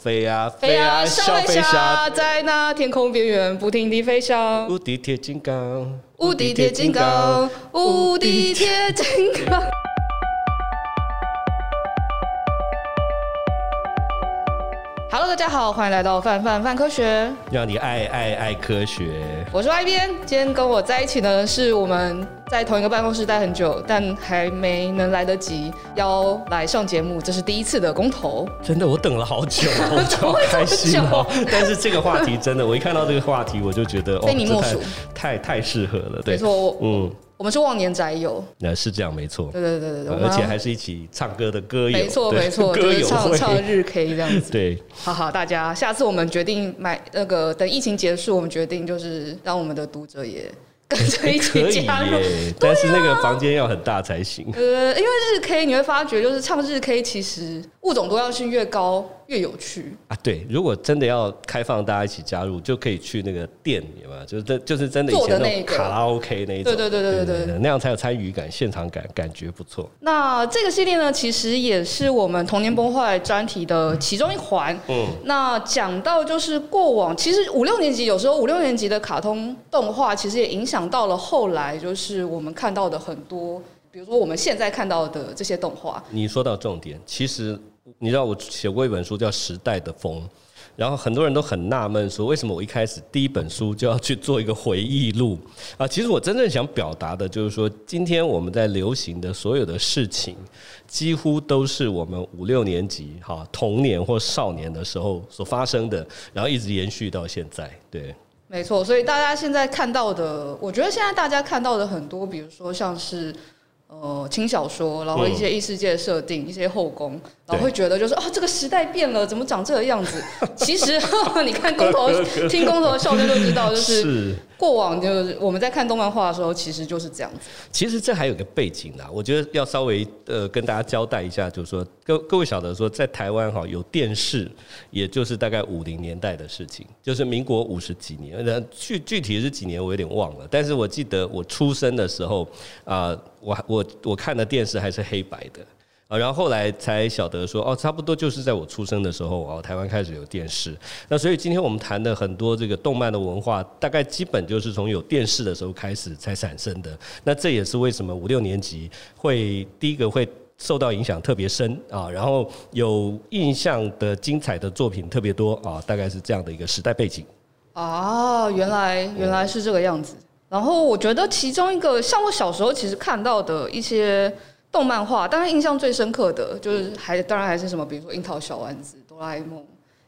飞呀飞呀，小飞侠在那天空边缘不停地飞翔。无敌铁金刚，无敌铁金刚，无敌铁金刚。Hello，大家好，欢迎来到范范范科学，让你爱爱爱科学。我是 Y 编，今天跟我在一起呢，是我们。在同一个办公室待很久，但还没能来得及要来上节目，这是第一次的公投。真的，我等了好久，好开心哦！但是这个话题真的，我一看到这个话题，我就觉得 非你莫属，太太适合了。对，没错，嗯，我们是忘年宅友，那是这样，没错。对对对对对，而且还是一起唱歌的歌友，没错没错，就是唱唱日 K 这样子。对，好好，大家，下次我们决定买那个，等疫情结束，我们决定就是让我们的读者也。跟着一起加入，但是那个房间要很大才行。呃，因为日 K 你会发觉，就是唱日 K 其实物种多样性越高越有趣啊。对，如果真的要开放大家一起加入，就可以去那个店里嘛，就是真就是真的以前那个卡拉 OK 那一种，对对对对对对，那样才有参与感、现场感，感觉不错。那这个系列呢，其实也是我们童年崩坏专题的其中一环。嗯，那讲到就是过往，其实五六年级有时候五六年级的卡通动画，其实也影响。到了后来，就是我们看到的很多，比如说我们现在看到的这些动画。你说到重点，其实你知道我写过一本书叫《时代的风》，然后很多人都很纳闷说，为什么我一开始第一本书就要去做一个回忆录啊？其实我真正想表达的就是说，今天我们在流行的所有的事情，几乎都是我们五六年级哈童年或少年的时候所发生的，然后一直延续到现在，对。没错，所以大家现在看到的，我觉得现在大家看到的很多，比如说像是呃轻小说，然后一些异世界设定，嗯、一些后宫，然后会觉得就是哦，这个时代变了，怎么长这个样子？其实 你看工头，听工头的笑声就知道，就是。过往就是我们在看动漫画的时候，其实就是这样子。其实这还有个背景啦，我觉得要稍微呃跟大家交代一下，就是说各各位晓得说，在台湾哈有电视，也就是大概五零年代的事情，就是民国五十几年，具具体是几年我有点忘了，但是我记得我出生的时候啊，我我我看的电视还是黑白的。啊，然后后来才晓得说，哦，差不多就是在我出生的时候，哦，台湾开始有电视。那所以今天我们谈的很多这个动漫的文化，大概基本就是从有电视的时候开始才产生的。那这也是为什么五六年级会第一个会受到影响特别深啊，然后有印象的精彩的作品特别多啊，大概是这样的一个时代背景。啊，原来原来是这个样子。然后我觉得其中一个，像我小时候其实看到的一些。动漫画，当然印象最深刻的就是还当然还是什么，比如说樱桃小丸子、哆啦 A 梦、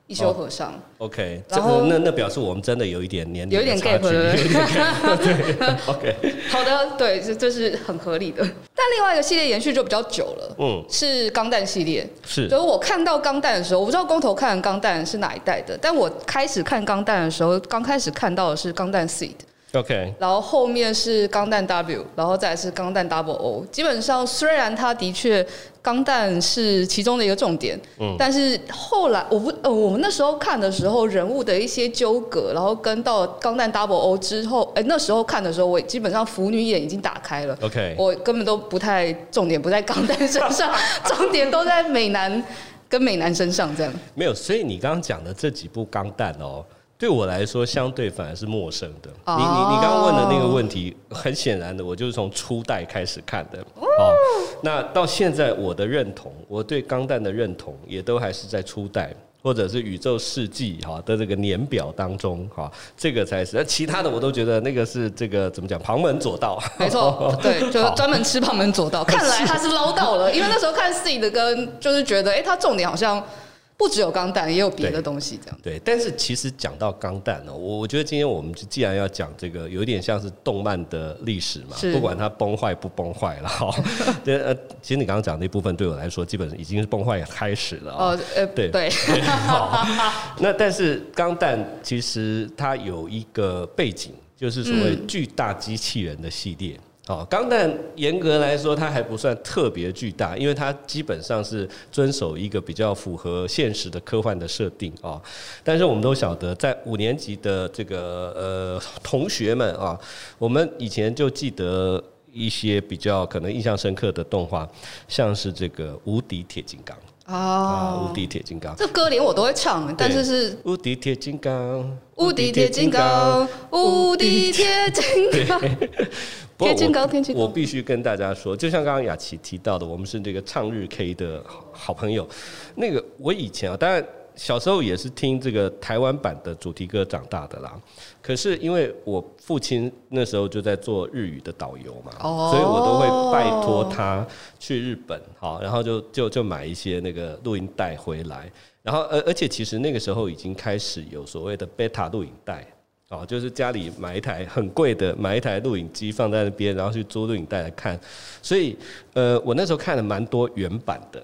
一休和尚。Oh, OK，然后那那表示我们真的有一点年龄有一点 gap 对对？OK，好的，对，这这是很合理的。但另外一个系列延续就比较久了，嗯，是钢弹系列。是，所以我看到钢弹的时候，我不知道公投看钢弹是哪一代的，但我开始看钢弹的时候，刚开始看到的是钢弹 Seed。OK，然后后面是钢弹 W，然后再是钢弹 Double O。基本上虽然它的确钢弹是其中的一个重点，嗯，但是后来我不呃，我们那时候看的时候人物的一些纠葛，然后跟到钢弹 Double O 之后，哎，那时候看的时候，我基本上腐女眼已经打开了。OK，我根本都不太重点不在钢弹身上，重点都在美男跟美男身上这样。没有，所以你刚刚讲的这几部钢弹哦。对我来说，相对反而是陌生的。你你你刚刚问的那个问题，很显然的，我就是从初代开始看的。哦，那到现在我的认同，我对钢弹的认同，也都还是在初代，或者是宇宙世纪哈的这个年表当中哈，这个才是。那其他的我都觉得那个是这个怎么讲，旁门左道。没错，对，就是专门吃旁门左道。看来他是捞到了，因为那时候看 C 的跟就是觉得，哎，他重点好像。不只有钢弹，也有别的东西，这样对。对，但是其实讲到钢弹呢，我我觉得今天我们既然要讲这个，有点像是动漫的历史嘛，不管它崩坏不崩坏了哈。呃，其实你刚刚讲那部分对我来说，基本上已经是崩坏开始了啊。哦，呃，对对。好，那但是钢弹其实它有一个背景，就是所谓巨大机器人的系列。哦，钢弹严格来说，它还不算特别巨大，因为它基本上是遵守一个比较符合现实的科幻的设定啊。但是我们都晓得，在五年级的这个呃同学们啊，我们以前就记得一些比较可能印象深刻的动画，像是这个《无敌铁金刚》。啊，无敌铁金刚，这歌连我都会唱，但是是无敌铁金刚，无敌铁金刚，无敌铁金刚。铁金刚，铁金刚。我必须跟大家说，就像刚刚雅琪提到的，我们是这个唱日 K 的好朋友。那个我以前啊，当然。小时候也是听这个台湾版的主题歌长大的啦，可是因为我父亲那时候就在做日语的导游嘛，所以我都会拜托他去日本，好，然后就就就买一些那个录音带回来，然后而而且其实那个时候已经开始有所谓的 beta 录影带，哦，就是家里买一台很贵的买一台录影机放在那边，然后去租录影带来看，所以呃，我那时候看了蛮多原版的。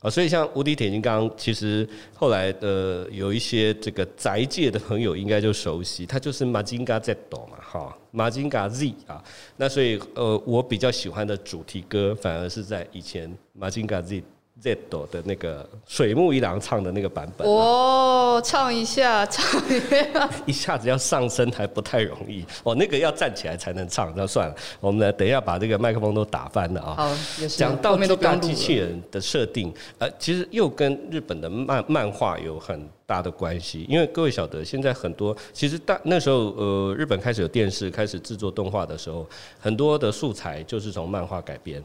啊，所以像无敌铁金刚，其实后来的有一些这个宅界的朋友应该就熟悉，它就是马金嘎 Z 嘛，哈，马金嘎 Z 啊，那所以呃，我比较喜欢的主题歌，反而是在以前马金嘎 Z。Z 朵的那个水木一郎唱的那个版本哦，唱一下，唱一下，一下子要上升还不太容易。哦，那个要站起来才能唱，那算了，我们来等一下把这个麦克风都打翻了啊。好，讲到巨大机器人的设定，呃，其实又跟日本的漫漫画有很大的关系，因为各位晓得，现在很多其实大那时候呃，日本开始有电视，开始制作动画的时候，很多的素材就是从漫画改编。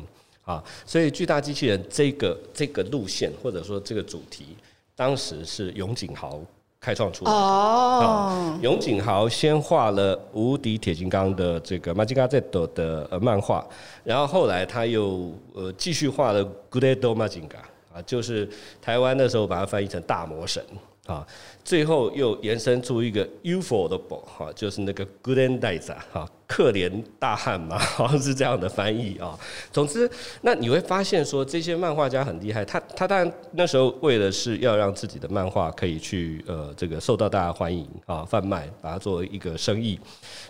啊，所以巨大机器人这个这个路线或者说这个主题，当时是永井豪开创出来的。哦，永井豪先画了无敌铁金刚的这个 Mazinger Z 的呃漫画，然后后来他又呃继续画了 Great Mazinger 啊，就是台湾那时候把它翻译成大魔神。啊，最后又延伸出一个 ufotable 哈，就是那个 Gurendaiza 哈，可怜大汉嘛，好像是这样的翻译啊。总之，那你会发现说这些漫画家很厉害，他他当然那时候为的是要让自己的漫画可以去呃这个受到大家欢迎啊，贩卖，把它作为一个生意。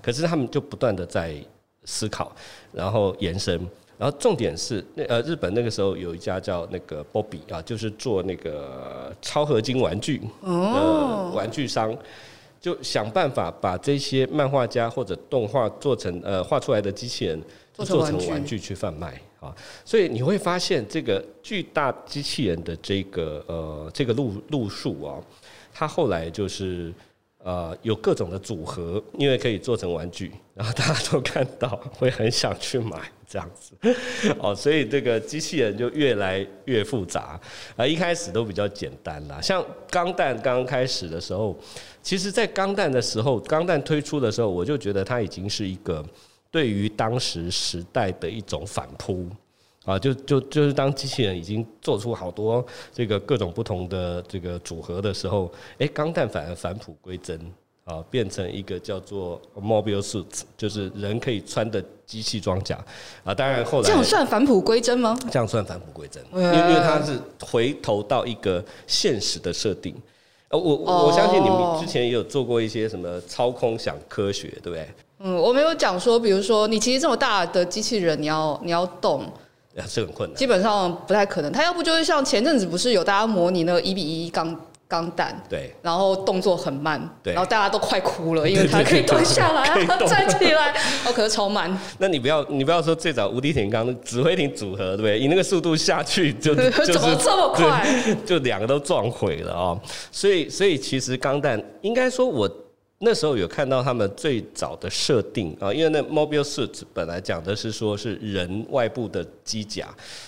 可是他们就不断的在思考，然后延伸。然后重点是，那呃，日本那个时候有一家叫那个波比啊，就是做那个超合金玩具的玩具商，就想办法把这些漫画家或者动画做成呃画出来的机器人做成玩具去贩卖啊。所以你会发现，这个巨大机器人的这个呃这个路路数啊，它后来就是。呃，有各种的组合，因为可以做成玩具，然后大家都看到会很想去买这样子，哦，所以这个机器人就越来越复杂啊。一开始都比较简单啦，像钢弹刚开始的时候，其实，在钢弹的时候，钢弹推出的时候，我就觉得它已经是一个对于当时时代的一种反扑。啊，就就就是当机器人已经做出好多这个各种不同的这个组合的时候，哎，钢弹反而返璞归真啊，变成一个叫做 Mobile Suits，就是人可以穿的机器装甲啊。当然后来这样算返璞归真吗？这样算返璞归真，因为因为它是回头到一个现实的设定。呃，我我相信你们之前也有做过一些什么操空想科学，对不对？嗯，我没有讲说，比如说你其实这么大的机器人，你要你要动。是很困难，基本上不太可能。他要不就是像前阵子不是有大家模拟那个一比一钢钢弹，对，然后动作很慢，对，然后大家都快哭了，因为他可以蹲下来，啊，站起来，哦，可是超慢。那你不要你不要说最早无敌铁金刚指挥艇组合，对不对？以那个速度下去就，就怎么这么快？就两个都撞毁了啊，哦！所以所以其实钢弹应该说我。那时候有看到他们最早的设定啊，因为那 Mobile Suit 本来讲的是说是人外部的机甲，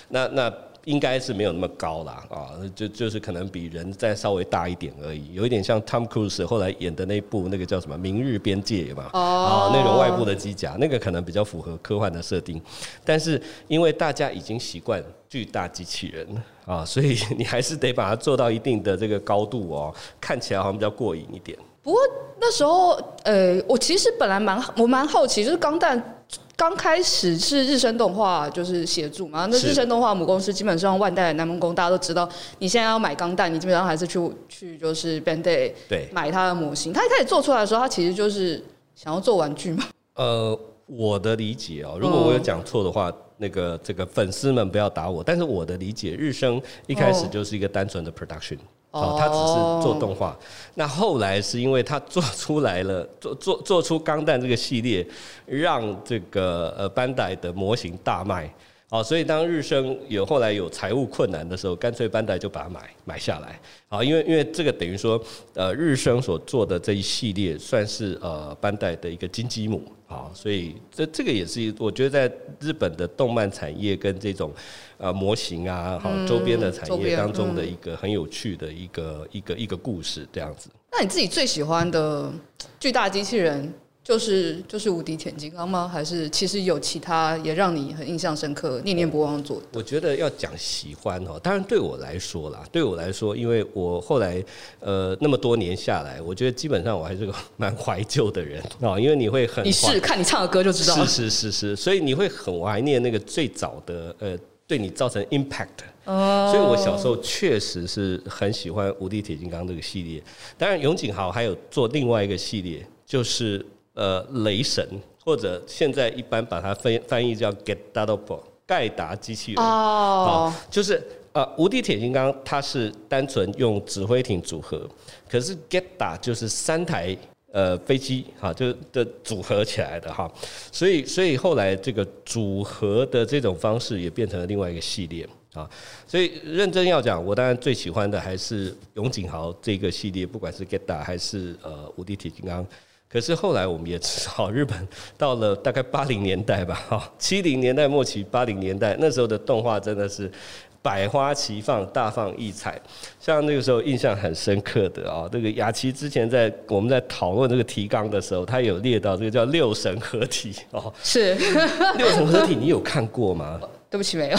那那应该是没有那么高啦啊，就就是可能比人再稍微大一点而已，有一点像 Tom Cruise 后来演的那部那个叫什么《明日边界》嘛，啊那种外部的机甲，那个可能比较符合科幻的设定，但是因为大家已经习惯巨大机器人啊，所以你还是得把它做到一定的这个高度哦，看起来好像比较过瘾一点。不过那时候，呃，我其实本来蛮我蛮好奇，就是钢弹刚开始是日升动画就是协助嘛，那日升动画母公司基本上万代、南梦宫大家都知道，你现在要买钢弹，你基本上还是去去就是 Bandai 对买它的模型。他一开始做出来的时候，他其实就是想要做玩具嘛。呃，我的理解哦，如果我有讲错的话，那个这个粉丝们不要打我。但是我的理解，日升一开始就是一个单纯的 production。哦，哦。他只是做动画，那后来是因为他做出来了，做做做出钢弹这个系列，让这个呃班代的模型大卖，哦，所以当日升有后来有财务困难的时候，干脆班代就把它买买下来。好，因为因为这个等于说，呃，日升所做的这一系列算是呃班代的一个金鸡母。好，所以这这个也是我觉得在日本的动漫产业跟这种呃模型啊，好周边的产业当中的一个很有趣的一个一个一个故事这样子。那你自己最喜欢的巨大机器人？就是就是无敌铁金刚吗？还是其实有其他也让你很印象深刻、念念不忘做的？我觉得要讲喜欢哦，当然对我来说啦，对我来说，因为我后来呃那么多年下来，我觉得基本上我还是个 蛮怀旧的人啊，因为你会很你是看你唱的歌就知道，是是是是，所以你会很怀念那个最早的呃对你造成 impact 哦，所以我小时候确实是很喜欢无敌铁金刚这个系列。当然永井豪还有做另外一个系列，就是。呃，雷神或者现在一般把它翻翻译叫 Gettable 盖达机器人。哦，就是呃无敌铁金刚它是单纯用指挥艇组合，可是 Getta 就是三台呃飞机哈，就的组合起来的哈，所以所以后来这个组合的这种方式也变成了另外一个系列啊，所以认真要讲，我当然最喜欢的还是永井豪这个系列，不管是 Getta 还是呃无敌铁金刚。可是后来我们也知道，日本到了大概八零年代吧，哈，七零年代末期，八零年代那时候的动画真的是百花齐放，大放异彩。像那个时候印象很深刻的啊，那个雅琪之前在我们在讨论这个提纲的时候，他有列到这个叫六神合体哦，是 六神合体，你有看过吗？对不起，没有。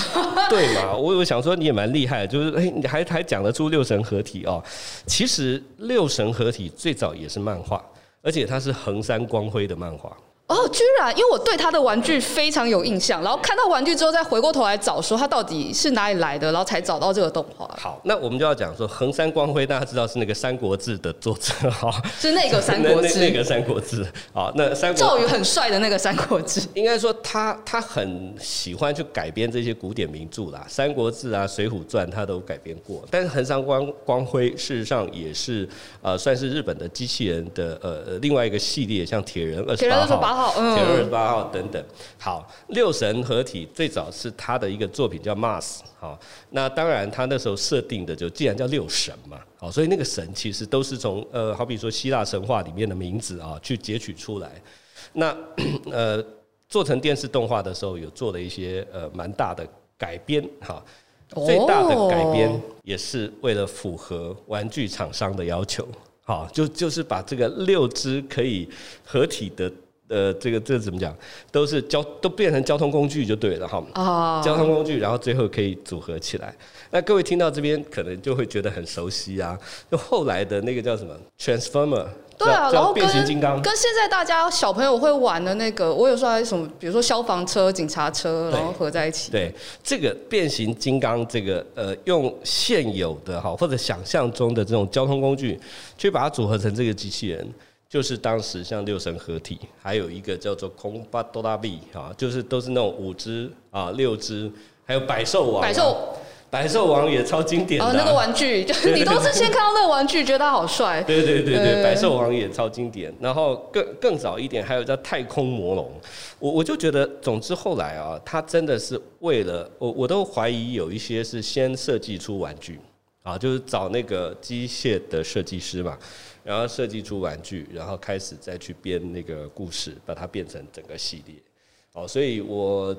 对嘛？我我想说你也蛮厉害，就是哎，你还还讲得出六神合体哦。其实六神合体最早也是漫画。而且它是横山光辉的漫画。哦，居然！因为我对他的玩具非常有印象，然后看到玩具之后，再回过头来找说他到底是哪里来的，然后才找到这个动画。好，那我们就要讲说横山光辉，大家知道是那个《三国志》的作者哈，是那个《三国志》那个《三国志》啊，那三国赵宇很帅的那个《三国志》。应该说他他很喜欢去改编这些古典名著啦，《三国志》啊，《水浒传》他都改编过。但是横山光光辉事实上也是呃算是日本的机器人的呃另外一个系列，像铁人二十八号，铁人二十八号。八号等等，好，六神合体最早是他的一个作品叫 Mars，好，那当然他那时候设定的就既然叫六神嘛，好，所以那个神其实都是从呃，好比说希腊神话里面的名字啊去截取出来，那呃做成电视动画的时候有做了一些呃蛮大的改编，哈，最大的改编也是为了符合玩具厂商的要求，好，就就是把这个六只可以合体的。呃，这个这个怎么讲，都是交都变成交通工具就对了哈。哦。交通工具，然后最后可以组合起来。那各位听到这边，可能就会觉得很熟悉啊。就后来的那个叫什么 Transformer，对啊，然后变形金刚，跟现在大家小朋友会玩的那个，我有时候还什么，比如说消防车、警察车，然后合在一起。对这个变形金刚，这个呃，用现有的哈或者想象中的这种交通工具，去把它组合成这个机器人。就是当时像六神合体，还有一个叫做空巴多拉比啊，就是都是那种五只啊、六只，还有百兽王。百兽，百兽王也超经典的、啊。哦，那个玩具，就是你都是先看到那个玩具，觉得它好帅。对对对对，百兽王也超经典。然后更更早一点，还有叫太空魔龙。我我就觉得，总之后来啊，他真的是为了我，我都怀疑有一些是先设计出玩具啊，就是找那个机械的设计师嘛。然后设计出玩具，然后开始再去编那个故事，把它变成整个系列。哦，所以我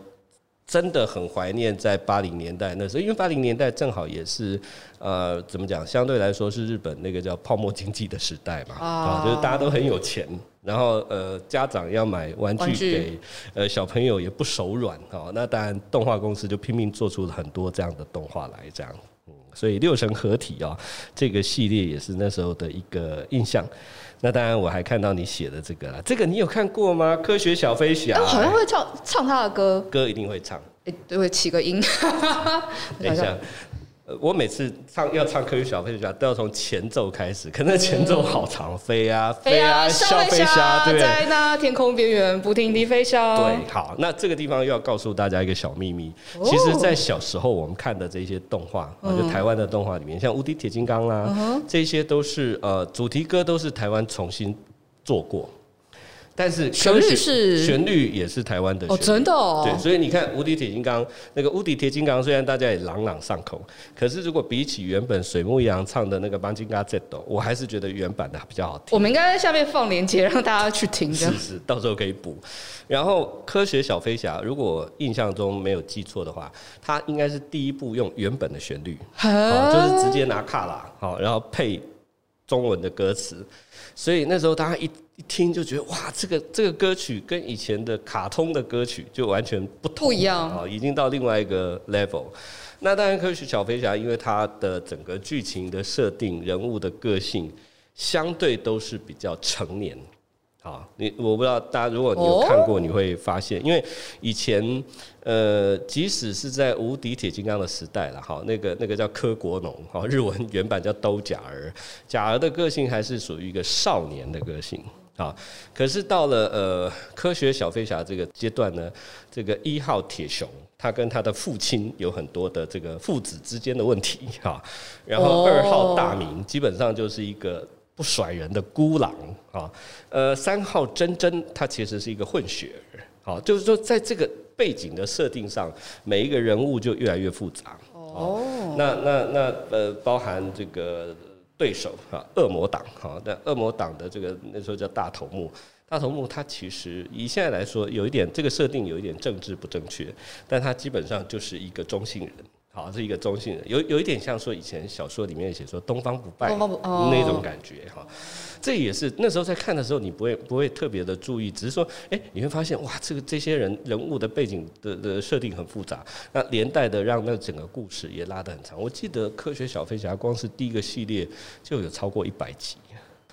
真的很怀念在八零年代那时候，因为八零年代正好也是呃，怎么讲？相对来说是日本那个叫泡沫经济的时代嘛，啊，就是大家都很有钱，然后呃，家长要买玩具给呃小朋友也不手软哦。那当然，动画公司就拼命做出了很多这样的动画来，这样。所以六神合体啊，这个系列也是那时候的一个印象。那当然我还看到你写的这个啦，这个你有看过吗？科学小飞侠，我好像会唱唱他的歌，歌一定会唱，哎，对，会起个音。等一下。我每次唱要唱科学小飞侠，都要从前奏开始，可能前奏好长，飞啊 飞啊，小飞侠，对，在那天空边缘不停地飞翔。对，好，那这个地方又要告诉大家一个小秘密，其实，在小时候我们看的这些动画，就台湾的动画里面，像无敌铁金刚啦，这些都是呃主题歌都是台湾重新做过。但是旋律是旋律也是台湾的哦，真的哦。对，所以你看《无敌铁金刚》那个《无敌铁金刚》，虽然大家也朗朗上口，可是如果比起原本水木一郎唱的那个《邦金嘎 Z》，我还是觉得原版的比较好听。我们应该在下面放链接，让大家去听。是是，到时候可以补。然后《科学小飞侠》，如果印象中没有记错的话，它应该是第一部用原本的旋律，哦，就是直接拿卡拉，好，然后配中文的歌词。所以那时候大家一一听就觉得哇，这个这个歌曲跟以前的卡通的歌曲就完全不同，不一样啊，已经到另外一个 level。那当然，科学小飞侠因为它的整个剧情的设定、人物的个性，相对都是比较成年。好，你我不知道大家如果你有看过，你会发现，因为以前呃，即使是在无敌铁金刚的时代了，哈，那个那个叫柯国农，哈，日文原版叫兜甲儿，甲儿的个性还是属于一个少年的个性，啊，可是到了呃科学小飞侠这个阶段呢，这个一号铁雄他跟他的父亲有很多的这个父子之间的问题，哈，然后二号大明基本上就是一个。不甩人的孤狼啊，呃，三号珍珍他其实是一个混血儿，好，就是说在这个背景的设定上，每一个人物就越来越复杂。哦，那那那呃，包含这个对手啊，恶魔党哈，那恶魔党的这个那时候叫大头目，大头目他其实以现在来说有一点这个设定有一点政治不正确，但他基本上就是一个中性人。好，是一个中性人，有有一点像说以前小说里面写说东方不败那种感觉哈，这也是那时候在看的时候，你不会不会特别的注意，只是说，哎，你会发现哇，这个这些人人物的背景的的设定很复杂，那连带的让那整个故事也拉得很长。我记得《科学小飞侠》光是第一个系列就有超过一百集，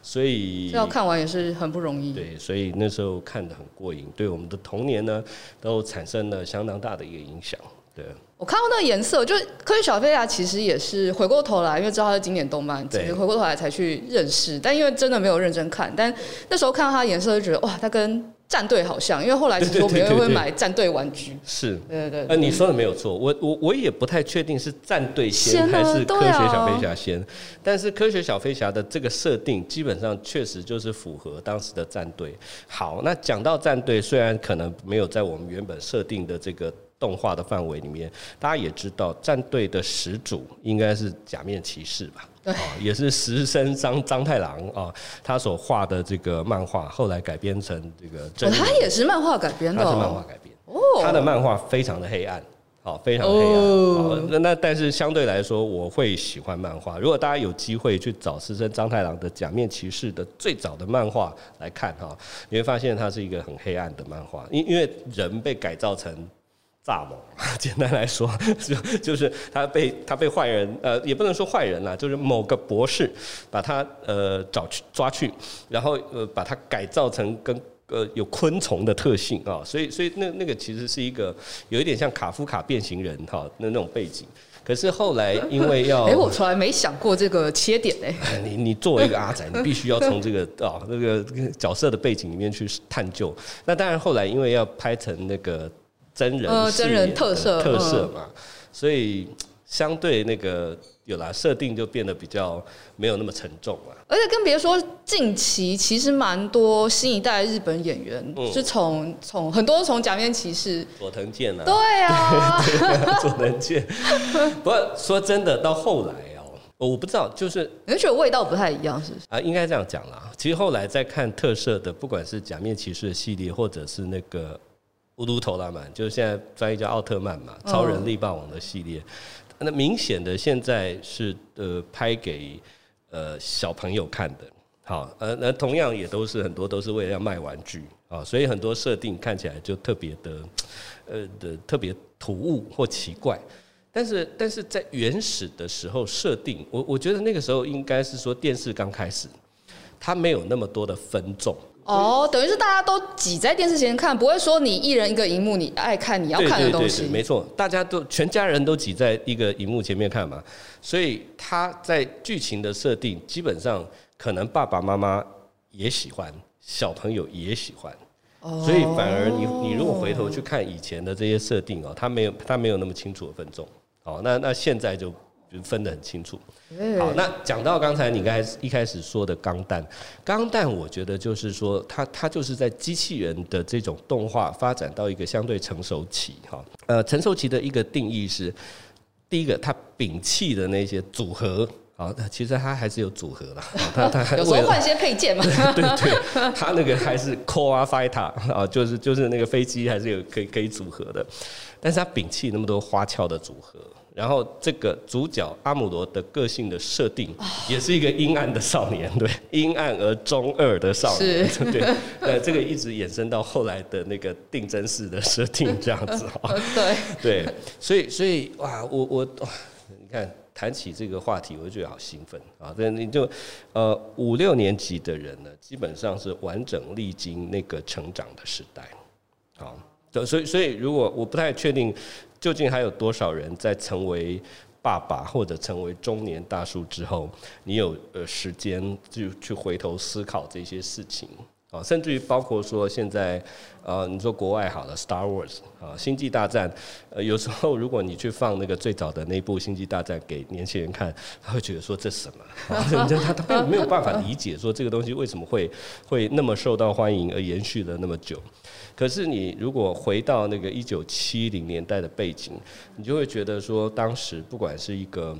所以要看完也是很不容易。对，所以那时候看得很过瘾，对我们的童年呢都产生了相当大的一个影响。对。我看到那个颜色，就科学小飞侠其实也是回过头来，因为知道它是经典动漫，其实回过头来才去认识。但因为真的没有认真看，但那时候看到它的颜色就觉得哇，它跟战队好像。因为后来其实我们也会买战队玩具。是，对对对。呃，你说的没有错，我我我也不太确定是战队先还是科学小飞侠先，但是科学小飞侠的这个设定基本上确实就是符合当时的战队。好，那讲到战队，虽然可能没有在我们原本设定的这个。动画的范围里面，大家也知道，战队的始祖应该是假面骑士吧？对，也是石森章章太郎啊，他所画的这个漫画，后来改编成这个真。他也是漫画改编的。他是漫画改编。哦。他的漫画非常的黑暗，好，非常的黑暗。那那但是相对来说，我会喜欢漫画。如果大家有机会去找石森章太郎的假面骑士的最早的漫画来看哈，你会发现它是一个很黑暗的漫画，因因为人被改造成。大猛，简单来说，就 就是他被他被坏人，呃，也不能说坏人啦，就是某个博士把他呃找去抓去，然后呃把他改造成跟呃有昆虫的特性啊，所以所以那那个其实是一个有一点像卡夫卡变形人哈那那种背景，可是后来因为要，哎，我从来没想过这个切点哎，你你作为一个阿仔，你必须要从这个啊那个角色的背景里面去探究，那当然后来因为要拍成那个。真人呃，真人特色特色嘛，所以相对那个有啦设定就变得比较没有那么沉重了。而且更别说近期其实蛮多新一代日本演员，是从从很多从假面骑士佐藤健啊，对啊，佐藤健。不过说真的，到后来哦，我不知道，就是你觉得味道不太一样，是不是？啊，应该这样讲啦。其实后来在看特摄的，不管是假面骑士的系列，或者是那个。乌鲁头拉曼就是现在翻译叫奥特曼嘛，超人力霸王的系列。那明显的现在是呃拍给呃小朋友看的，好，呃那同样也都是很多都是为了要卖玩具啊，所以很多设定看起来就特别的呃的特别突兀或奇怪。但是但是在原始的时候设定，我我觉得那个时候应该是说电视刚开始，它没有那么多的分众。哦，等于是大家都挤在电视前看，不会说你一人一个荧幕，你爱看你要看的东西。对对对对，没错，大家都全家人都挤在一个荧幕前面看嘛，所以他在剧情的设定基本上可能爸爸妈妈也喜欢，小朋友也喜欢，所以反而你你如果回头去看以前的这些设定哦，他没有他没有那么清楚的分众，哦，那那现在就就分得很清楚。欸、好，那讲到刚才你刚才一开始说的钢弹，钢弹我觉得就是说它它就是在机器人的这种动画发展到一个相对成熟期哈。呃，成熟期的一个定义是，第一个它摒弃的那些组合。好，其实它还是有组合啦。它它有时候换些配件嘛。对对对，它那个还是 core fighter 啊，就是就是那个飞机还是有可以可以组合的，但是它摒弃那么多花俏的组合。然后这个主角阿姆罗的个性的设定，也是一个阴暗的少年，对，阴暗而中二的少年，是对。呃，这个一直延伸到后来的那个定真式的设定这样子哈。对对，所以所以哇，我我哇，你看。谈起这个话题，我就觉得好兴奋啊！这你就呃五六年级的人呢，基本上是完整历经那个成长的时代，好，所以所以如果我不太确定，究竟还有多少人在成为爸爸或者成为中年大叔之后，你有呃时间就去回头思考这些事情。啊，甚至于包括说现在，呃，你说国外好了，Star Wars 啊，星际大战，呃，有时候如果你去放那个最早的那部星际大战给年轻人看，他会觉得说这什么？啊，他他并没有办法理解说这个东西为什么会会那么受到欢迎而延续了那么久。可是你如果回到那个一九七零年代的背景，你就会觉得说当时不管是一个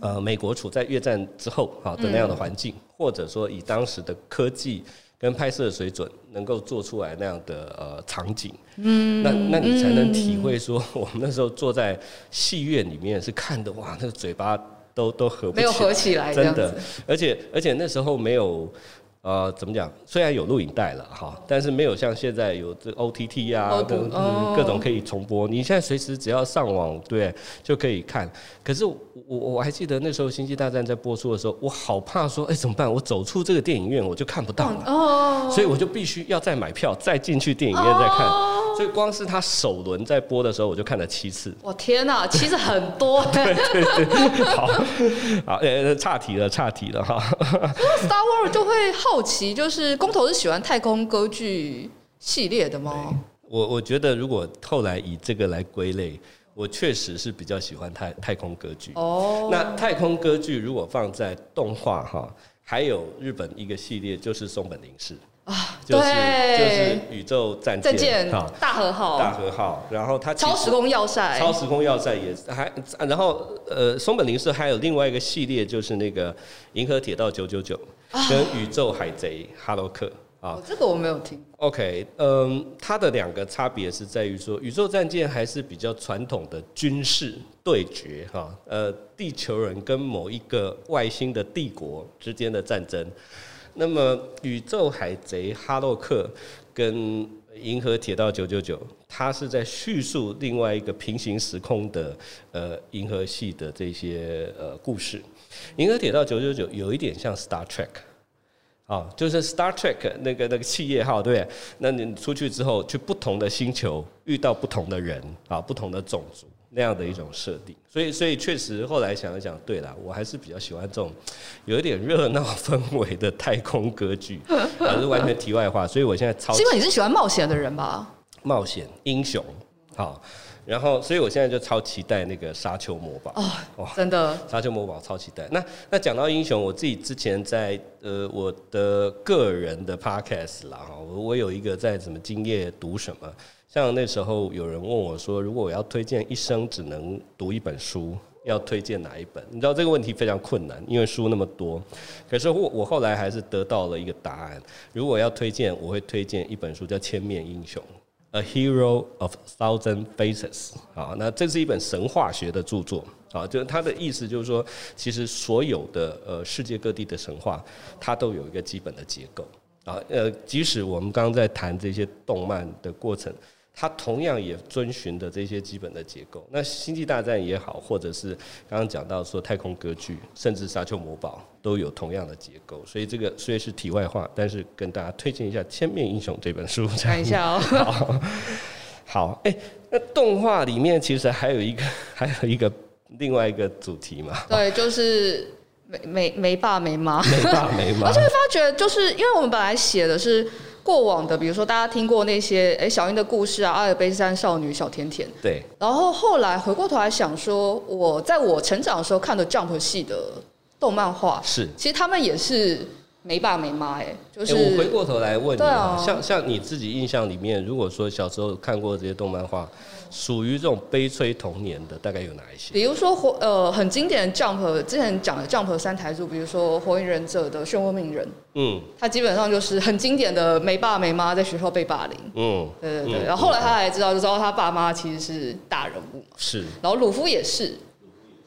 呃美国处在越战之后啊的那样的环境，或者说以当时的科技。跟拍摄水准能够做出来那样的呃场景，嗯，那那你才能体会说，我们那时候坐在戏院里面是看的哇，那个嘴巴都都合不起来，没有合起来，真的，而且而且那时候没有。呃，怎么讲？虽然有录影带了哈，但是没有像现在有这 OTT 啊，各各种可以重播。你现在随时只要上网，对，就可以看。可是我我还记得那时候《星际大战》在播出的时候，我好怕说，哎，怎么办？我走出这个电影院，我就看不到了。哦。所以我就必须要再买票，再进去电影院再看。所以光是他首轮在播的时候，我就看了七次。我天哪，其实很多。对对对。好，好，呃，岔题了，岔题了哈。Star Wars 就会好奇，就是公投是喜欢太空歌剧系列的吗？我我觉得，如果后来以这个来归类，我确实是比较喜欢太太空歌剧。哦，那太空歌剧如果放在动画哈，还有日本一个系列就是松本零士啊，就是就是宇宙战舰大和号，大和号，然后它超时空要塞，超时空要塞也还，然后呃松本零士还有另外一个系列就是那个银河铁道九九九。跟宇宙海贼哈洛克啊，这个我没有听。OK，嗯，它的两个差别是在于说，宇宙战舰还是比较传统的军事对决哈，呃，地球人跟某一个外星的帝国之间的战争。那么宇宙海贼哈洛克跟银河铁道九九九，它是在叙述另外一个平行时空的呃银河系的这些呃故事。银河铁道九九九有一点像 Star Trek，啊，就是 Star Trek 那个那个企业号，对不对，那你出去之后去不同的星球，遇到不同的人啊，不同的种族那样的一种设定，所以所以确实后来想一想，对了，我还是比较喜欢这种有一点热闹氛围的太空歌剧，啊，是完全题外话。所以我现在超基本你是喜欢冒险的人吧？冒险英雄，好。然后，所以我现在就超期待那个《沙丘魔堡》哦，真的，《沙丘魔堡》超期待。那那讲到英雄，我自己之前在呃我的个人的 podcast 啦哈，我我有一个在什么今夜读什么，像那时候有人问我说，如果我要推荐一生只能读一本书，要推荐哪一本？你知道这个问题非常困难，因为书那么多。可是我我后来还是得到了一个答案，如果要推荐，我会推荐一本书叫《千面英雄》。A Hero of Thousand Faces，啊，那这是一本神话学的著作，啊，就是它的意思就是说，其实所有的呃世界各地的神话，它都有一个基本的结构，啊，呃，即使我们刚刚在谈这些动漫的过程。它同样也遵循的这些基本的结构，那星际大战也好，或者是刚刚讲到说太空歌剧，甚至沙丘魔堡都有同样的结构，所以这个虽然是题外话，但是跟大家推荐一下《千面英雄》这本书。看一下哦。好，好，哎，那动画里面其实还有一个，还有一个另外一个主题嘛？对，就是没没没爸没妈，没爸没妈，而且 会发觉，就是因为我们本来写的是。过往的，比如说大家听过那些哎小樱的故事啊，阿尔卑斯山少女小甜甜，对。然后后来回过头来想说，我在我成长的时候看的 Jump 系的动漫画，是其实他们也是。没爸没妈哎，就是、欸、我回过头来问你啊，像像你自己印象里面，如果说小时候看过这些动漫画，属于这种悲催童年的，大概有哪一些？比如说火呃很经典的 Jump 之前讲的 Jump 三台柱，比如说火影忍者的漩涡鸣人，嗯，他基本上就是很经典的没爸没妈，在学校被霸凌，嗯，对对对，然后后来他才知道，就知道他爸妈其实是大人物，是，然后鲁夫也是，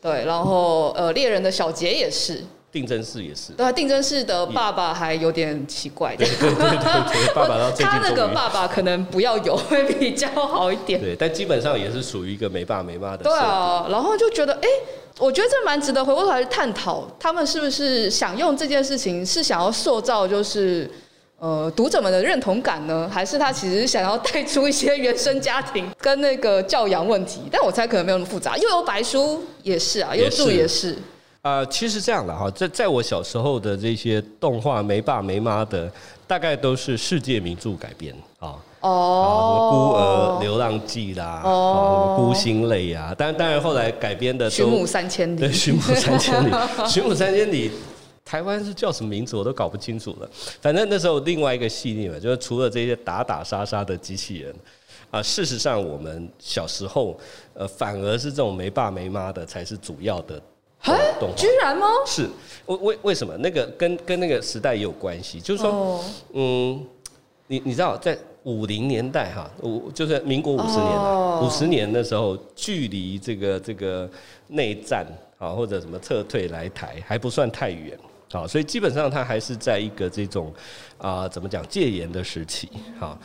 对，然后呃猎人的小杰也是。定真寺也是，对啊，定真寺的爸爸还有点奇怪的，对对对对，爸爸到最近他那个爸爸可能不要有 会比较好一点，对，但基本上也是属于一个没爸没妈的，对啊，然后就觉得，哎，我觉得这蛮值得回过头来探讨，他们是不是想用这件事情是想要塑造就是呃读者们的认同感呢，还是他其实想要带出一些原生家庭跟那个教养问题？但我猜可能没有那么复杂，又有白书也是啊，幽助也是。啊、呃，其实这样的哈，在在我小时候的这些动画没爸没妈的，大概都是世界名著改编啊。哦。孤儿、流浪记啦，哦，孤星泪啊，当然当然后来改编的。寻母三千里。对，寻母三千里，寻母三千里，台湾是叫什么名字我都搞不清楚了。反正那时候另外一个系列嘛，就是除了这些打打杀杀的机器人，啊，事实上我们小时候，呃，反而是这种没爸没妈的才是主要的。居然吗？是，为为为什么？那个跟跟那个时代也有关系，就是说，oh. 嗯，你你知道，在五零年代哈，五就是民国五十年五十、oh. 年的时候，距离这个这个内战啊或者什么撤退来台还不算太远，好，所以基本上它还是在一个这种啊、呃、怎么讲戒严的时期，好，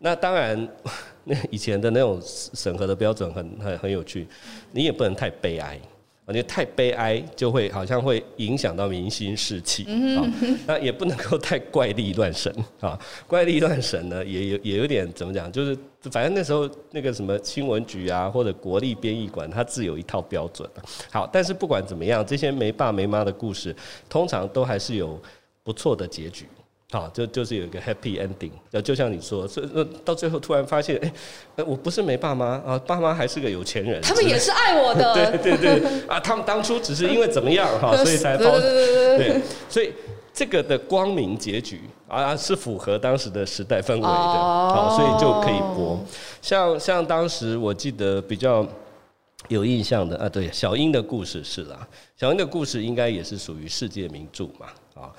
那当然 那以前的那种审核的标准很很很有趣，你也不能太悲哀。我觉得太悲哀，就会好像会影响到民心士气啊。那也不能够太怪力乱神啊，怪力乱神呢，也有也有点怎么讲，就是反正那时候那个什么新闻局啊，或者国立编译馆，它自有一套标准。好，但是不管怎么样，这些没爸没妈的故事，通常都还是有不错的结局。好，就就是有一个 happy ending，呃，就像你说，所以到最后突然发现，哎、欸，我不是没爸妈啊，爸妈还是个有钱人，他们也是爱我的，对对对，啊，他们当初只是因为怎么样哈，所以才 包，对，所以这个的光明结局啊是符合当时的时代氛围的，好，所以就可以播。像像当时我记得比较有印象的啊，对，小英的故事是啦，小英的故事应该也是属于世界名著嘛，啊。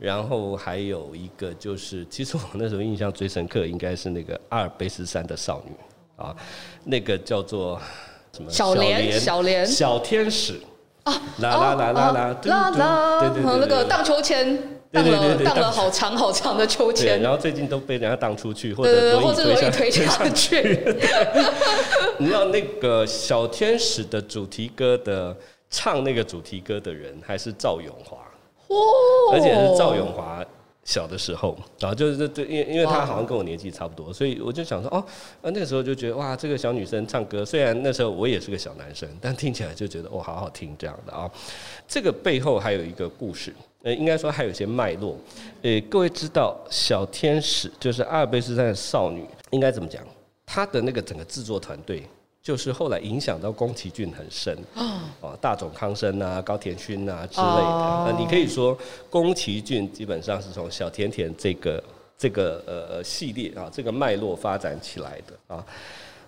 然后还有一个就是，其实我那时候印象最深刻，应该是那个阿尔卑斯山的少女啊，那个叫做什么？小莲，小莲，小天使啊，啦啦啦啦啦，啦啦，对对对，那个荡秋千，荡了荡了好长好长的秋千，然后最近都被人家荡出去，或者或者容易推下去。你知道那个小天使的主题歌的唱那个主题歌的人，还是赵咏华。而且是赵永华小的时候，然后就是这这，因因为他好像跟我年纪差不多，所以我就想说，哦，那个时候就觉得哇，这个小女生唱歌，虽然那时候我也是个小男生，但听起来就觉得哦，好好听这样的啊。这个背后还有一个故事，呃，应该说还有一些脉络。呃，各位知道小天使就是阿尔卑斯山的少女，应该怎么讲？她的那个整个制作团队。就是后来影响到宫崎骏很深啊，大冢康生啊、高田勋啊之类的。那你可以说，宫崎骏基本上是从小甜甜这个这个呃系列啊这个脉络发展起来的啊。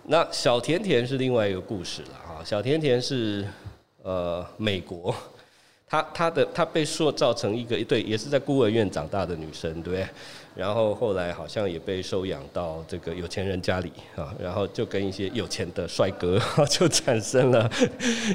那小甜甜是另外一个故事了啊。小甜甜是呃美国。她她的她被塑造成一个对，也是在孤儿院长大的女生，对不对？然后后来好像也被收养到这个有钱人家里啊，然后就跟一些有钱的帅哥 就产生了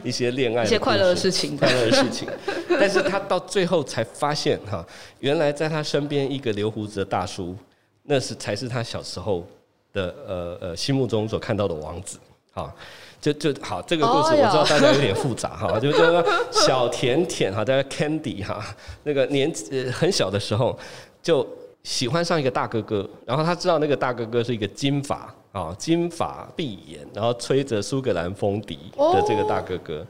一些恋爱、一些快乐的事情、快乐的事情。但是他到最后才发现哈，原来在他身边一个留胡子的大叔，那是才是他小时候的呃呃心目中所看到的王子啊。就就好，这个故事我知道大家有点复杂哈，就是说小甜甜哈，大家 Candy 哈，那个年纪很小的时候就喜欢上一个大哥哥，然后他知道那个大哥哥是一个金发啊啊，金发碧眼，然后吹着苏格兰风笛的这个大哥哥。Oh.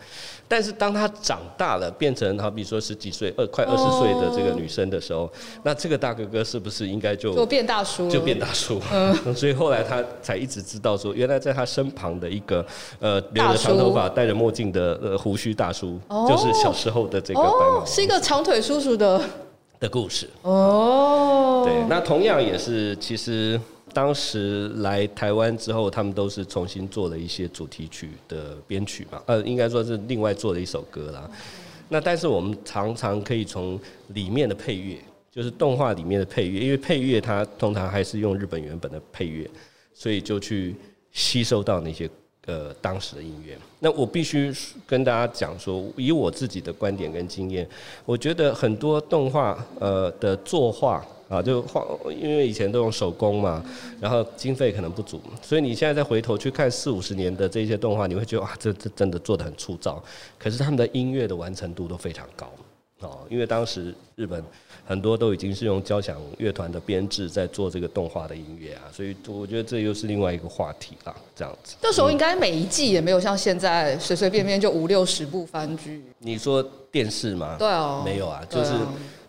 但是当他长大了，变成好比说十几岁、二快二十岁的这个女生的时候，那这个大哥哥是不是应该就就变大叔？就变大叔。嗯，所以后来他才一直知道说，原来在他身旁的一个呃留着长头发、戴着墨镜的呃胡须大叔，就是小时候的这个白马王子，是一个长腿叔叔的的故事。哦，对，那同样也是其实。当时来台湾之后，他们都是重新做了一些主题曲的编曲嘛，呃，应该说是另外做了一首歌啦。那但是我们常常可以从里面的配乐，就是动画里面的配乐，因为配乐它通常还是用日本原本的配乐，所以就去吸收到那些呃当时的音乐。那我必须跟大家讲说，以我自己的观点跟经验，我觉得很多动画呃的作画。啊，就画，因为以前都用手工嘛，然后经费可能不足，所以你现在再回头去看四五十年的这些动画，你会觉得啊，这这真的做的很粗糙。可是他们的音乐的完成度都非常高，哦，因为当时日本很多都已经是用交响乐团的编制在做这个动画的音乐啊，所以我觉得这又是另外一个话题啦，这样子。那时候应该每一季也没有像现在随随便便就五六十部番剧。你说电视吗？对哦，没有啊，就是。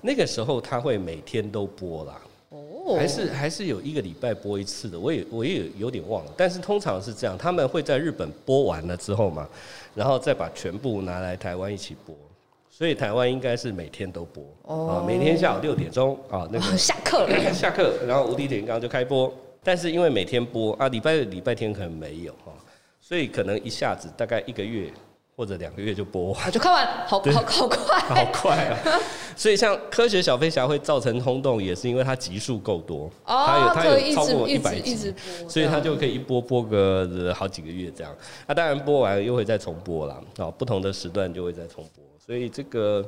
那个时候他会每天都播啦，哦，还是还是有一个礼拜播一次的，我也我也有点忘了，但是通常是这样，他们会在日本播完了之后嘛，然后再把全部拿来台湾一起播，所以台湾应该是每天都播，哦，每天下午六点钟啊，那个。下课。下课，然后无敌铁金刚就开播，但是因为每天播啊，礼拜礼拜天可能没有哈，所以可能一下子大概一个月。或者两个月就播。完，就看完，好好好快，好快啊！所以像科学小飞侠会造成轰动，也是因为它集数够多，它有它有超过一百集，所以它就可以一播播个好几个月这样。那当然播完又会再重播啦，啊，不同的时段就会再重播。所以这个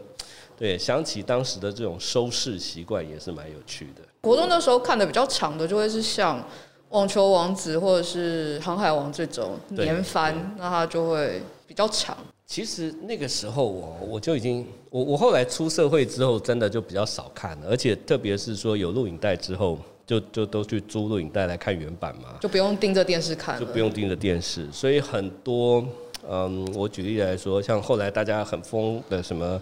对，想起当时的这种收视习惯也是蛮有趣的。国中的时候看的比较长的，就会是像。网球王子或者是航海王这种年番，那它就会比较长。其实那个时候我我就已经我我后来出社会之后，真的就比较少看了，而且特别是说有录影带之后，就就都去租录影带来看原版嘛，就不用盯着电视看，就不用盯着电视。所以很多嗯，我举例来说，像后来大家很疯的什么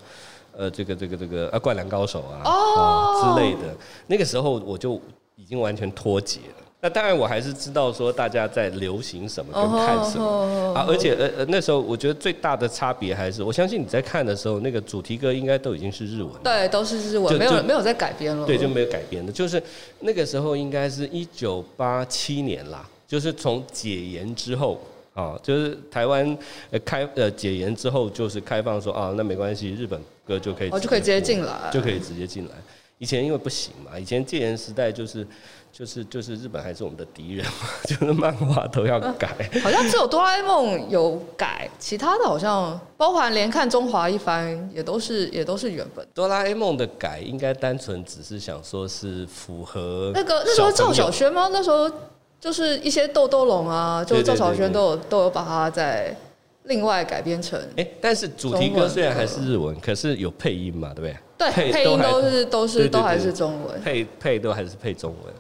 呃，这个这个这个啊，灌篮高手啊、oh! 啊之类的，那个时候我就已经完全脱节了。那当然，我还是知道说大家在流行什么跟看什么啊，而且呃呃，那时候我觉得最大的差别还是，我相信你在看的时候，那个主题歌应该都已经是日文，对，都是日文，没有没有在改编了，对，就没有改编的，就是那个时候应该是一九八七年啦，就是从解严之后啊，就是台湾呃开呃解严之后，就是开放说啊，那没关系，日本歌就可以，哦就可以直接进来，就可以直接进来。以前因为不行嘛，以前戒严时代就是。就是就是日本还是我们的敌人嘛，就是漫画都要改，呃，好像只有哆啦 A 梦有改，其他的好像包含连看中华一番也都是也都是原本。哆啦 A 梦的改应该单纯只是想说是符合那个那时候赵小轩吗？那时候就是一些豆豆龙啊，就赵小轩都有都有把它在另外改编成。哎，但是主题歌虽然还是日文，可是有配音嘛，对不对？对，配，配音都是都是都还是中文，配配都还是配中文。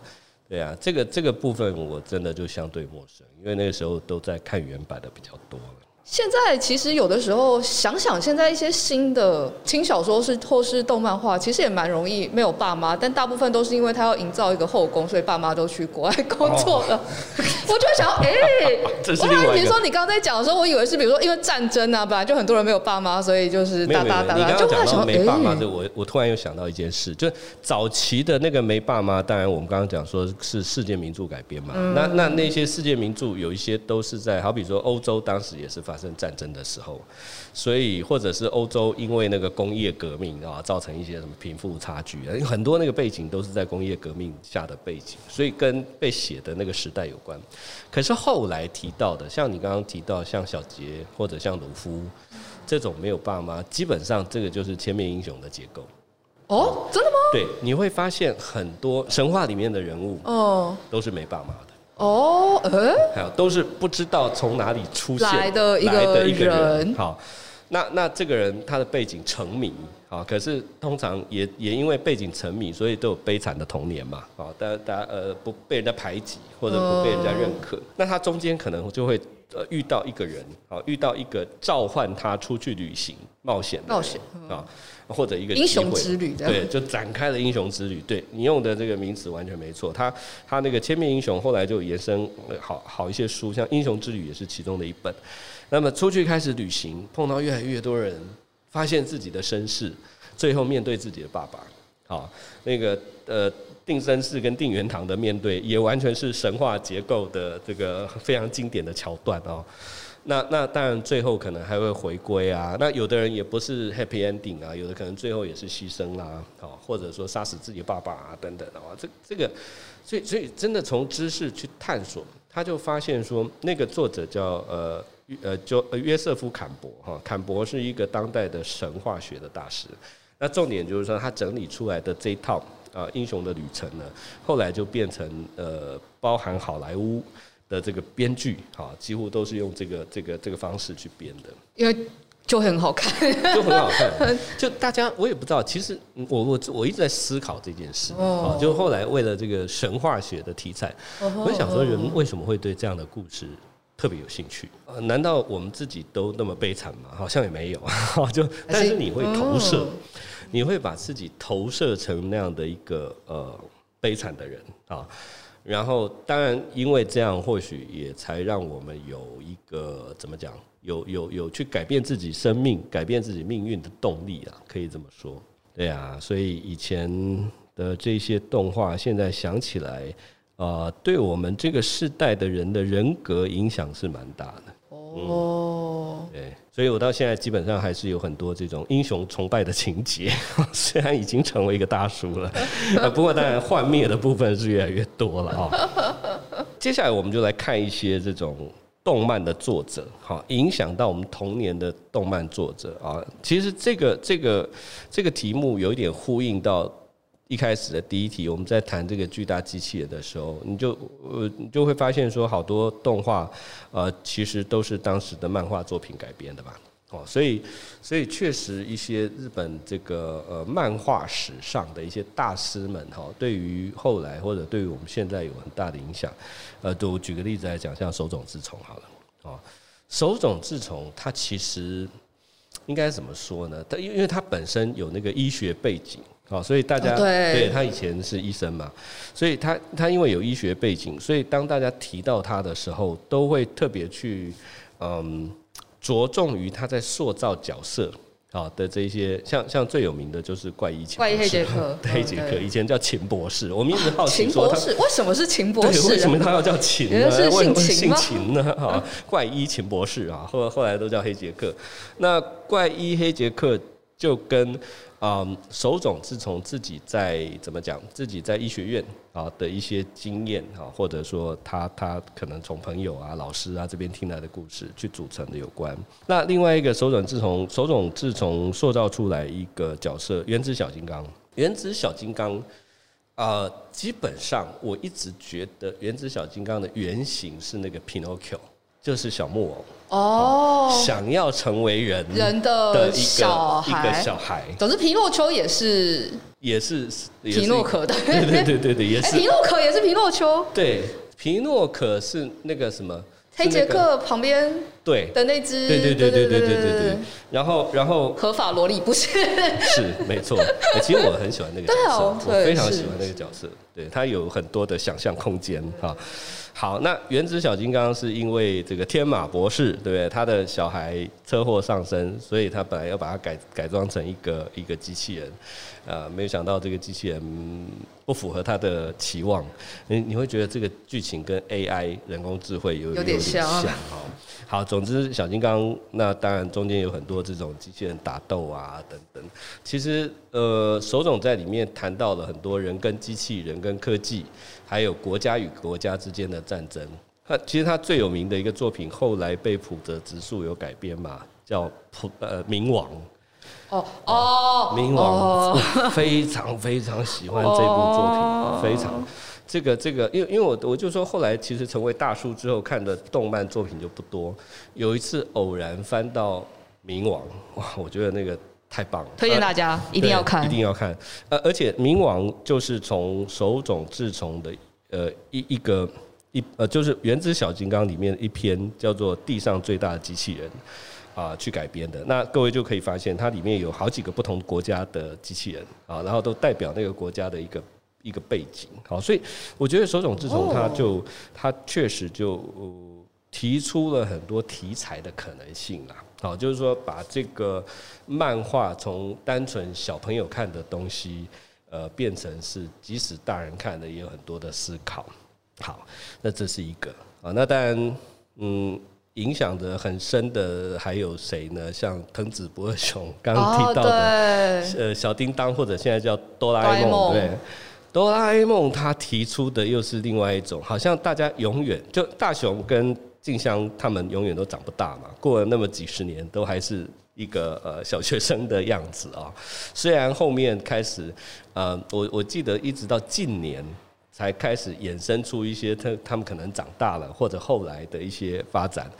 对啊，这个这个部分我真的就相对陌生，因为那个时候都在看原版的比较多了。现在其实有的时候想想，现在一些新的轻小说是或是动漫画，其实也蛮容易没有爸妈，但大部分都是因为他要营造一个后宫，所以爸妈都去国外工作了。哦、我就想，哎、欸，这是另外一个。比如说你刚刚在讲的时候，我以为是比如说因为战争啊，本来就很多人没有爸妈，所以就是哒哒哒哒。就刚刚讲到没爸妈，的我我突然又想到一件事，就早期的那个没爸妈，当然我们刚刚讲说是世界名著改编嘛，嗯、那那那些世界名著有一些都是在好比说欧洲当时也是发生战争的时候，所以或者是欧洲因为那个工业革命啊，造成一些什么贫富差距啊，很多那个背景都是在工业革命下的背景，所以跟被写的那个时代有关。可是后来提到的，像你刚刚提到像小杰或者像鲁夫这种没有爸妈，基本上这个就是千面英雄的结构。哦，真的吗？对，你会发现很多神话里面的人物哦，都是没爸妈的。哦，呃，还有都是不知道从哪里出现来的一个人。好，那那这个人他的背景成迷啊，可是通常也也因为背景成迷，所以都有悲惨的童年嘛啊，大家大家呃不被人家排挤或者不被人家认可，嗯、那他中间可能就会呃遇到一个人啊，遇到一个召唤他出去旅行冒险冒险啊，或者一个英雄之旅，对，就展开了英雄之旅。对你用的这个名词完全没错，他他那个千面英雄后来就延伸好好一些书，像英雄之旅也是其中的一本。那么出去开始旅行，碰到越来越多人，发现自己的身世，最后面对自己的爸爸，好，那个呃定身世跟定元堂的面对，也完全是神话结构的这个非常经典的桥段哦。那那当然最后可能还会回归啊，那有的人也不是 happy ending 啊，有的可能最后也是牺牲啦，好，或者说杀死自己爸爸啊等等的话，这这个，所以所以真的从知识去探索，他就发现说那个作者叫呃。呃，就约瑟夫·坎伯哈，坎伯是一个当代的神话学的大师。那重点就是说，他整理出来的这一套啊英雄的旅程呢，后来就变成呃，包含好莱坞的这个编剧哈，几乎都是用这个这个这个方式去编的。因为就很好看，就很好看。就大家我也不知道，其实我我我一直在思考这件事啊。就后来为了这个神话学的题材，我想说人为什么会对这样的故事？特别有兴趣，呃，难道我们自己都那么悲惨吗？好像也没有，就但是你会投射，你会把自己投射成那样的一个呃悲惨的人啊，然后当然因为这样，或许也才让我们有一个怎么讲，有有有去改变自己生命、改变自己命运的动力啊，可以这么说，对啊，所以以前的这些动画，现在想起来。啊，对我们这个世代的人的人格影响是蛮大的哦。对，所以我到现在基本上还是有很多这种英雄崇拜的情节，虽然已经成为一个大叔了，不过当然幻灭的部分是越来越多了啊。接下来我们就来看一些这种动漫的作者，好，影响到我们童年的动漫作者啊。其实这个这个这个题目有一点呼应到。一开始的第一题，我们在谈这个巨大机器人的时候，你就呃你就会发现说，好多动画呃其实都是当时的漫画作品改编的吧？哦，所以所以确实一些日本这个呃漫画史上的一些大师们哈，对于后来或者对于我们现在有很大的影响。呃，就举个例子来讲，像手冢治虫好了，哦，手冢治虫他其实应该怎么说呢？他因因为他本身有那个医学背景。好，所以大家对他以前是医生嘛，所以他他因为有医学背景，所以当大家提到他的时候，都会特别去嗯着重于他在塑造角色啊的这些，像像最有名的就是怪医秦，怪医黑杰克，黑杰克以前叫秦博士，我们一直好奇说他为什么是秦博士？为什么他要叫秦呢？是姓秦，姓秦呢？哈，怪医秦博士啊，后后来都叫黑杰克。那怪医黑杰克就跟。嗯，手冢自从自己在怎么讲？自己在医学院啊的一些经验啊，或者说他他可能从朋友啊、老师啊这边听来的故事去组成的有关。那另外一个手冢自从，手冢自从塑造出来一个角色——原子小金刚。原子小金刚啊、基本上我一直觉得原子小金刚的原型是那个 Pinocchio，就是小木偶。哦，想要成为人人的小孩，一个小孩。总之，皮诺丘也是，也是皮诺可的，对对对对对，也是。皮诺可也是皮诺丘，对，皮诺可是那个什么？黑杰克旁边对的那只，对对对对对对对对。然后然后合法萝莉不是？是没错。其实我很喜欢那个角色，我非常喜欢那个角色。对，他有很多的想象空间哈。好，那原子小金刚是因为这个天马博士，对不对？他的小孩车祸上身，所以他本来要把它改改装成一个一个机器人，呃，没有想到这个机器人不符合他的期望。你你会觉得这个剧情跟 AI 人工智慧有有点像哈。好，总之小金刚那当然中间有很多这种机器人打斗啊等等。其实呃，手冢在里面谈到了很多人跟机器人跟科技。还有国家与国家之间的战争，他其实他最有名的一个作品，后来被浦泽直树有改编嘛，叫普呃冥王。哦哦，冥王，非常非常喜欢这部作品，哦、非常这个这个，因为因为我我就说后来其实成为大叔之后看的动漫作品就不多，有一次偶然翻到冥王哇，我觉得那个太棒了，推荐大家、呃、一定要看，一定要看。呃，而且冥王就是从手冢治虫的呃一一个一呃就是《原子小金刚》里面一篇叫做《地上最大的机器人》啊、呃、去改编的。那各位就可以发现，它里面有好几个不同国家的机器人啊，然后都代表那个国家的一个一个背景。好，所以我觉得手冢治虫他就他确实就。提出了很多题材的可能性啦，好，就是说把这个漫画从单纯小朋友看的东西，呃，变成是即使大人看的也有很多的思考。好，那这是一个啊，那当然，嗯，影响的很深的还有谁呢？像藤子不二雄刚刚提到的，呃，小叮当或者现在叫哆啦 A 梦，对，哆啦 A 梦他提出的又是另外一种，好像大家永远就大雄跟静香他们永远都长不大嘛，过了那么几十年，都还是一个呃 小学生的样子啊。虽然后面开始，呃，我我记得一直到近年才开始衍生出一些他他们可能长大了，或者后来的一些发展。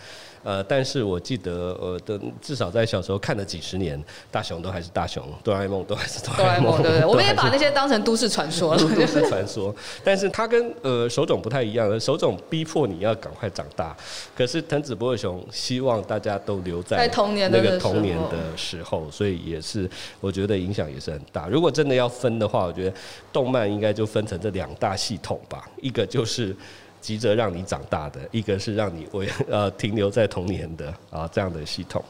呃，但是我记得，呃，的至少在小时候看了几十年，大雄都还是大雄，哆啦 A 梦都还是哆啦 A 梦，对不对？我们也把那些当成都市传说了。都市传说，但是它跟呃手冢不太一样，手冢逼迫你要赶快长大，可是藤子不二雄希望大家都留在童年那个童年的时候，所以也是我觉得影响也是很大。如果真的要分的话，我觉得动漫应该就分成这两大系统吧，一个就是。急着让你长大的，一个是让你为呃停留在童年的啊这样的系统。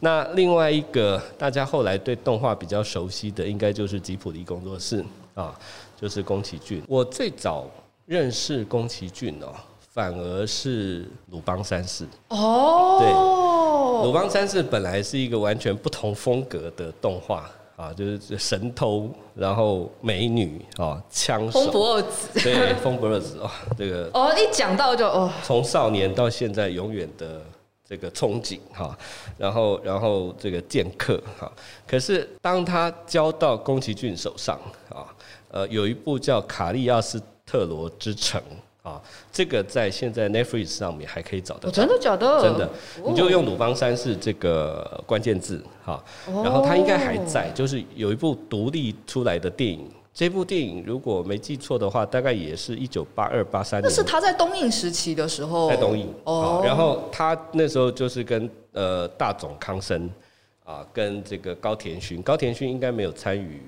那另外一个大家后来对动画比较熟悉的，应该就是吉普力工作室啊，就是宫崎骏。我最早认识宫崎骏哦，反而是鲁邦三世哦。对，鲁邦三世本来是一个完全不同风格的动画。啊，就是神偷，然后美女啊，枪手，风不二子，对，风不二子啊，这个哦，一讲到就哦，从少年到现在永远的这个憧憬哈，然后然后这个剑客哈，可是当他交到宫崎骏手上啊，呃，有一部叫《卡利亚斯特罗之城》。啊，这个在现在 Netflix 上面还可以找得到。真的假的？真的，你就用鲁邦三世这个关键字哈，然后它应该还在，就是有一部独立出来的电影。这部电影如果没记错的话，大概也是一九八二八三年。那是他在东映时期的时候。在东映哦，然后他那时候就是跟呃大冢康生啊，跟这个高田勋，高田勋应该没有参与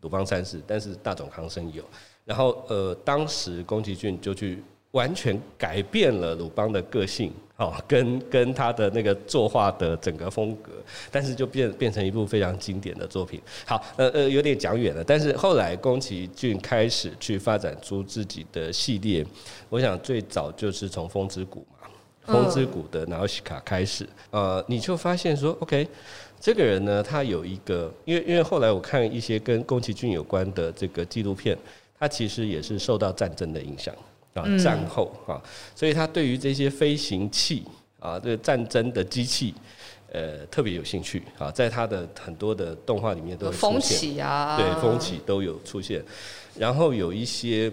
鲁邦三世，但是大冢康生有。然后，呃，当时宫崎骏就去完全改变了鲁邦的个性，好，跟跟他的那个作画的整个风格，但是就变变成一部非常经典的作品。好，呃呃，有点讲远了，但是后来宫崎骏开始去发展出自己的系列，我想最早就是从《风之谷》嘛，《风之谷》的娜奥西卡开始，呃，你就发现说，OK，这个人呢，他有一个，因为因为后来我看一些跟宫崎骏有关的这个纪录片。他其实也是受到战争的影响啊，战后啊，所以他对于这些飞行器啊，这个战争的机器，呃，特别有兴趣啊，在他的很多的动画里面都会出现，风起啊，对，风起都有出现，然后有一些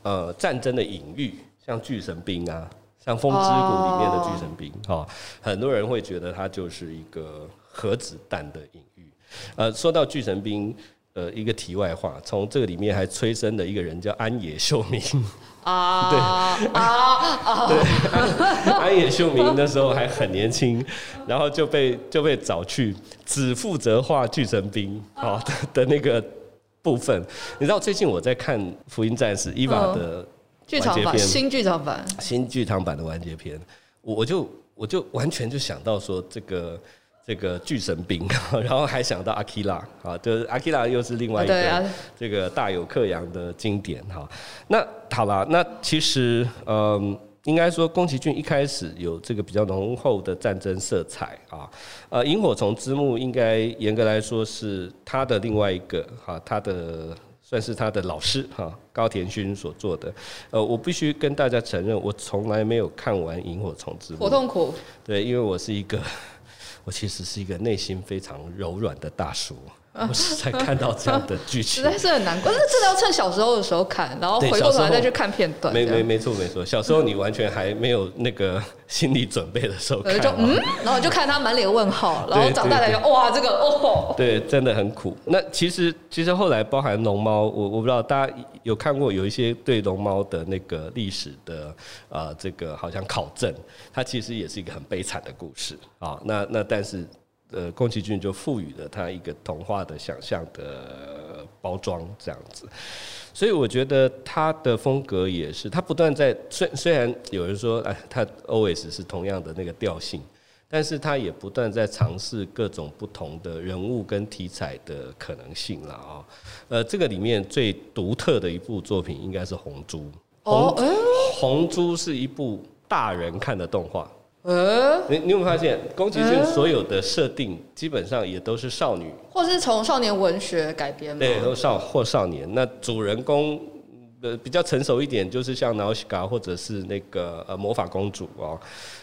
呃战争的隐喻，像巨神兵啊，像风之谷里面的巨神兵啊，很多人会觉得它就是一个核子弹的隐喻。呃，说到巨神兵。呃，一个题外话，从这个里面还催生了一个人叫安野秀明。啊，对。啊啊，对，安野秀明那时候还很年轻，然后就被就被找去只负责画巨神兵啊。的那个部分。你知道最近我在看《福音战士》伊娃的剧场版，新剧场版，新剧场版的完结篇，我就我就完全就想到说这个。这个巨神兵，然后还想到阿基拉啊，就是阿基拉又是另外一个这个大有克洋的经典哈。那好了，那其实嗯，应该说宫崎骏一开始有这个比较浓厚的战争色彩啊。呃，萤火虫之墓应该严格来说是他的另外一个哈，他的算是他的老师哈，高田勋所做的。呃，我必须跟大家承认，我从来没有看完萤火虫之墓，好痛苦。对，因为我是一个。我其实是一个内心非常柔软的大叔，我是在看到这样的剧情，实在是很难过。但是真的要趁小时候的时候看，然后回过头来再去看片段。没没没错没错，小时候你完全还没有那个心理准备的时候看，就嗯，然后就看他满脸问号，然后长大来就哇，这个哦，对，真的很苦。那其实其实后来包含龙猫，我我不知道大家有看过有一些对龙猫的那个历史的啊、呃，这个好像考证，它其实也是一个很悲惨的故事啊。那那但是。呃，宫崎骏就赋予了他一个童话的想象的包装，这样子，所以我觉得他的风格也是，他不断在虽虽然有人说，哎，他 always 是同样的那个调性，但是他也不断在尝试各种不同的人物跟题材的可能性了啊。呃，这个里面最独特的一部作品应该是《红猪》。红红猪是一部大人看的动画。呃，你你有没有发现，宫崎骏所有的设定基本上也都是少女，或是从少年文学改编吗？对，都少或少年。那主人公呃比较成熟一点，就是像 Nausicaa 或者是那个呃魔法公主哦，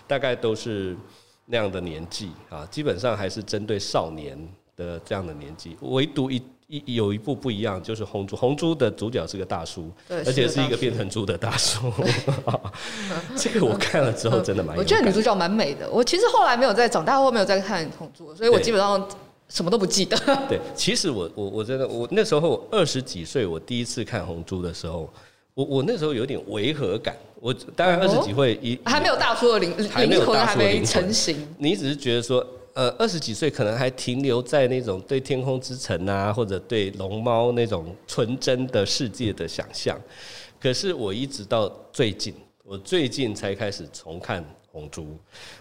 大概都是那样的年纪啊，基本上还是针对少年的这样的年纪，唯独一。一有一部不一样，就是《红猪》。《红猪》的主角是个大叔，而且是一个变成猪的大叔。这个我看了之后真的蛮……我觉得女主角蛮美的。我其实后来没有再长大后没有再看《红猪》，所以我基本上什么都不记得。对，其实我我我真的我那时候二十几岁，我第一次看《红猪》的时候，我我那时候有点违和感。我当然二十几岁一还没有大叔的灵灵魂还没成型，你只是觉得说。呃，二十几岁可能还停留在那种对天空之城啊，或者对龙猫那种纯真的世界的想象。可是我一直到最近，我最近才开始重看《红猪》，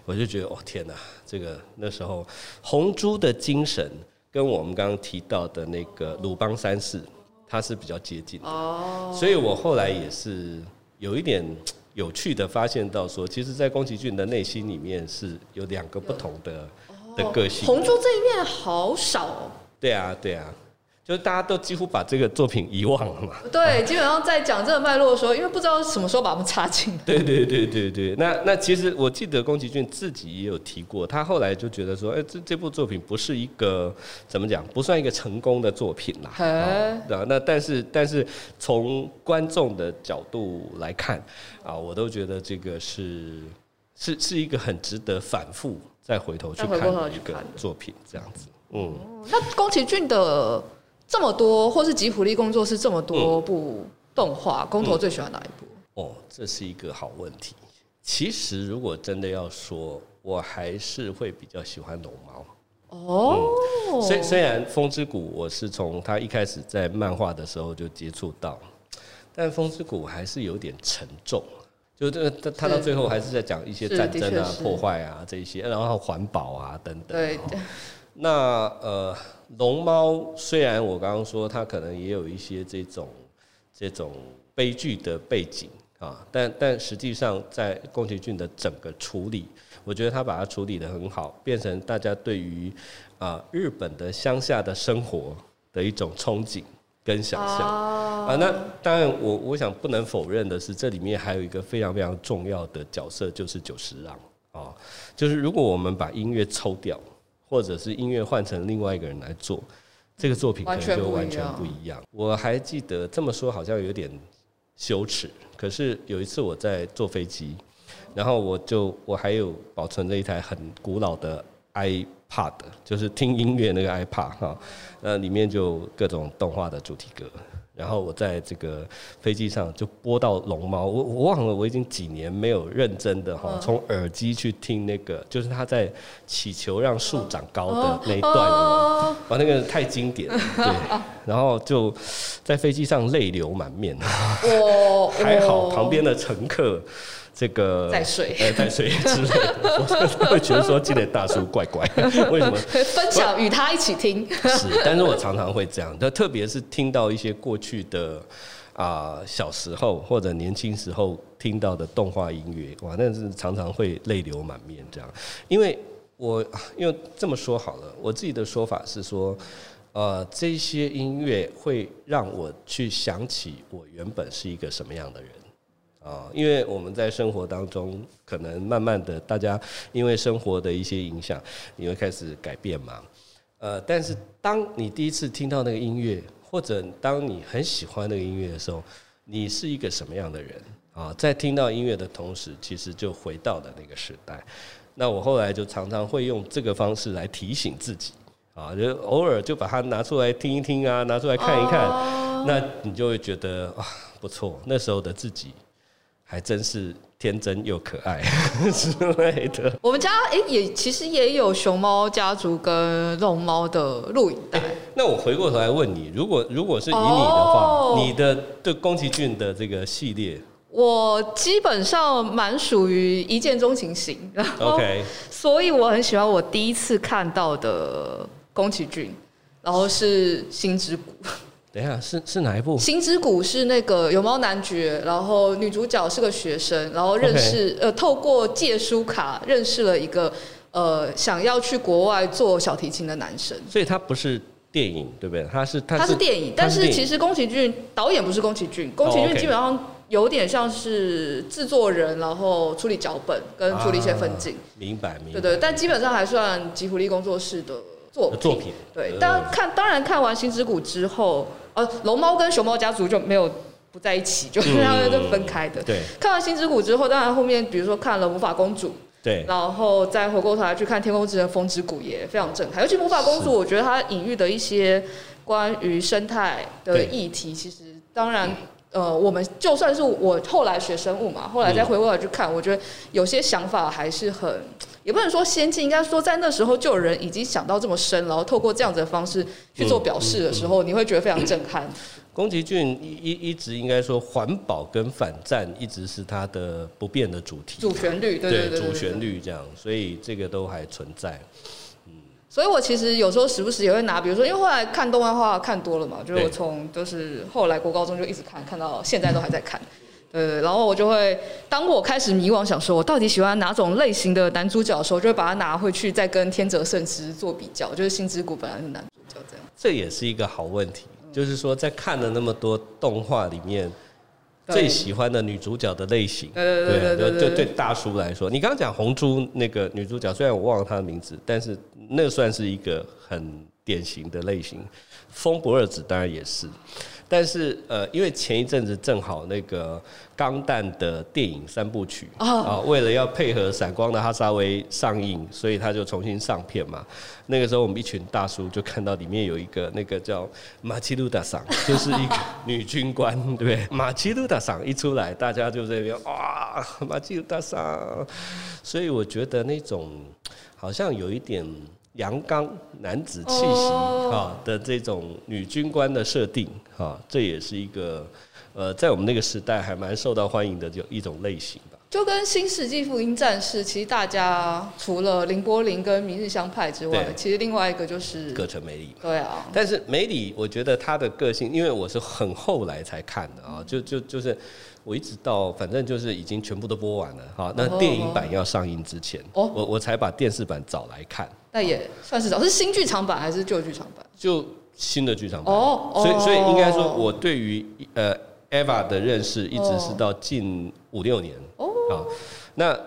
我就觉得，哦天哪，这个那时候《红猪》的精神跟我们刚刚提到的那个鲁邦三世，它是比较接近的。哦。所以我后来也是有一点有趣的发现到说，其实，在宫崎骏的内心里面是有两个不同的。的个性，红猪这一面好少哦。对啊，对啊，就是大家都几乎把这个作品遗忘了嘛。对，基本上在讲这个脉络的时候，因为不知道什么时候把他们插进。对对对对对，那那其实我记得宫崎骏自己也有提过，他后来就觉得说，哎，这这部作品不是一个怎么讲，不算一个成功的作品啦。对啊，那但是但是从观众的角度来看啊，我都觉得这个是是是一个很值得反复。再回头去看一个作品，这样子，嗯。那宫崎骏的这么多，或是吉卜力工作室这么多部动画，工头最喜欢哪一部？哦，这是一个好问题。其实如果真的要说，我还是会比较喜欢龙猫。哦。虽虽然风之谷，我是从他一开始在漫画的时候就接触到，但风之谷还是有点沉重。就这个，他他到最后还是在讲一些战争啊、破坏啊这一些，然后环保啊等等。对。那呃，龙猫虽然我刚刚说它可能也有一些这种这种悲剧的背景啊，但但实际上在宫崎骏的整个处理，我觉得他把它处理得很好，变成大家对于啊日本的乡下的生活的一种憧憬。跟想象啊，那当然，我我想不能否认的是，这里面还有一个非常非常重要的角色，就是久石让啊。就是如果我们把音乐抽掉，或者是音乐换成另外一个人来做，这个作品可能就完全不一样。我还记得这么说好像有点羞耻，可是有一次我在坐飞机，然后我就我还有保存着一台很古老的 i。怕的，就是听音乐那个 iPad 哈，那里面就各种动画的主题歌，然后我在这个飞机上就播到龙猫，我我忘了我已经几年没有认真的哈，从耳机去听那个，就是他在祈求让树长高的那一段，哇，那个太经典了，对，然后就在飞机上泪流满面，还好旁边的乘客。这个在睡，呃，在睡之类的，我会觉得说今天大叔怪怪，为什么？分享与他一起听。是，但是我常常会这样，那特别是听到一些过去的啊、呃、小时候或者年轻时候听到的动画音乐，哇，那是常常会泪流满面这样。因为我因为这么说好了，我自己的说法是说，呃，这些音乐会让我去想起我原本是一个什么样的人。啊，因为我们在生活当中，可能慢慢的，大家因为生活的一些影响，你会开始改变嘛。呃，但是当你第一次听到那个音乐，或者当你很喜欢那个音乐的时候，你是一个什么样的人啊？在听到音乐的同时，其实就回到了那个时代。那我后来就常常会用这个方式来提醒自己啊，就偶尔就把它拿出来听一听啊，拿出来看一看，那你就会觉得啊，不错，那时候的自己还真是天真又可爱 之类的。我们家哎、欸、也其实也有熊猫家族跟龙猫的录影带、欸。那我回过头来问你，如果如果是以你的话，你的对宫崎骏的这个系列？我基本上蛮属于一见钟情型，然后，Okay. 所以我很喜欢我第一次看到的宫崎骏，然后是《星之谷》。等一下，是是哪一部？《行之谷》是那个有猫男爵，然后女主角是个学生，然后认识.呃，透过借书卡认识了一个呃想要去国外做小提琴的男生。所以他不是电影，对不对？他是他是，电影，但是其实宫崎骏导演不是宫崎骏，宫崎骏基本上。有点像是制作人，然后处理脚本跟处理一些分镜，明白明白。对对，但基本上还算吉卜力工作室的作品。作品对，但看当然看完《行之谷》之后，呃，龙猫跟熊猫家族就没有不在一起，就是他们就分开的。对，看完《星之谷》之后，当然后面比如说看了《魔法公主》，对，然后再回过头来去看《天空之城》《风之谷》也非常震撼。尤其《魔法公主》，我觉得它隐喻的一些关于生态的议题，其实当然。呃，我们就算是我后来学生物嘛，后来再回过来去看，嗯、我觉得有些想法还是很，也不能说先进，应该说在那时候就有人已经想到这么深，然后透过这样子的方式去做表示的时候，嗯嗯嗯、你会觉得非常震撼。宫崎骏一一直应该说环保跟反战一直是他的不变的主题，主旋律，对对对，对，对，主旋律这样，所以这个都还存在。所以，我其实有时候时不时也会拿，比如说，因为后来看动漫画看多了嘛，就是我从就是后来国高中就一直看，看到现在都还在看，对，然后我就会，当我开始迷惘，想说我到底喜欢哪种类型的男主角的时候，就会把它拿回去再跟天泽圣之做比较，就是《星之谷》本来是男主角这样。这也是一个好问题，就是说在看了那么多动画里面。最喜欢的女主角的类型，对对对对，对大叔来说，你刚刚讲红猪那个女主角，虽然我忘了她的名字，但是那算是一个很典型的类型。风不二子当然也是。但是呃，因为前一阵子正好那个钢弹的电影三部曲啊，为了要配合《闪光的哈萨威》上映，所以他就重新上片嘛。那个时候我们一群大叔就看到里面有一个那个叫马奇鲁达桑，就是一个女军官，对不对？马奇鲁达桑一出来，大家就在那边哇，马奇鲁达桑。所以我觉得那种好像有一点。阳刚男子气息哈的这种女军官的设定哈，这也是一个呃，在我们那个时代还蛮受到欢迎的就一种类型吧。就跟《新世纪福音战士》，其实大家除了林波丽跟明日香派之外，其实另外一个就是葛城美里。对啊，但是美里，我觉得她的个性，因为我是很后来才看的啊，就就就是。我一直到反正就是已经全部都播完了，哈，那电影版要上映之前，我我才把电视版找来看。那也算是找，是新剧场版还是旧剧场版？就新的剧场版。哦，所以所以应该说，我对于呃 Eva 的认识一直是到近五六年。哦，啊，那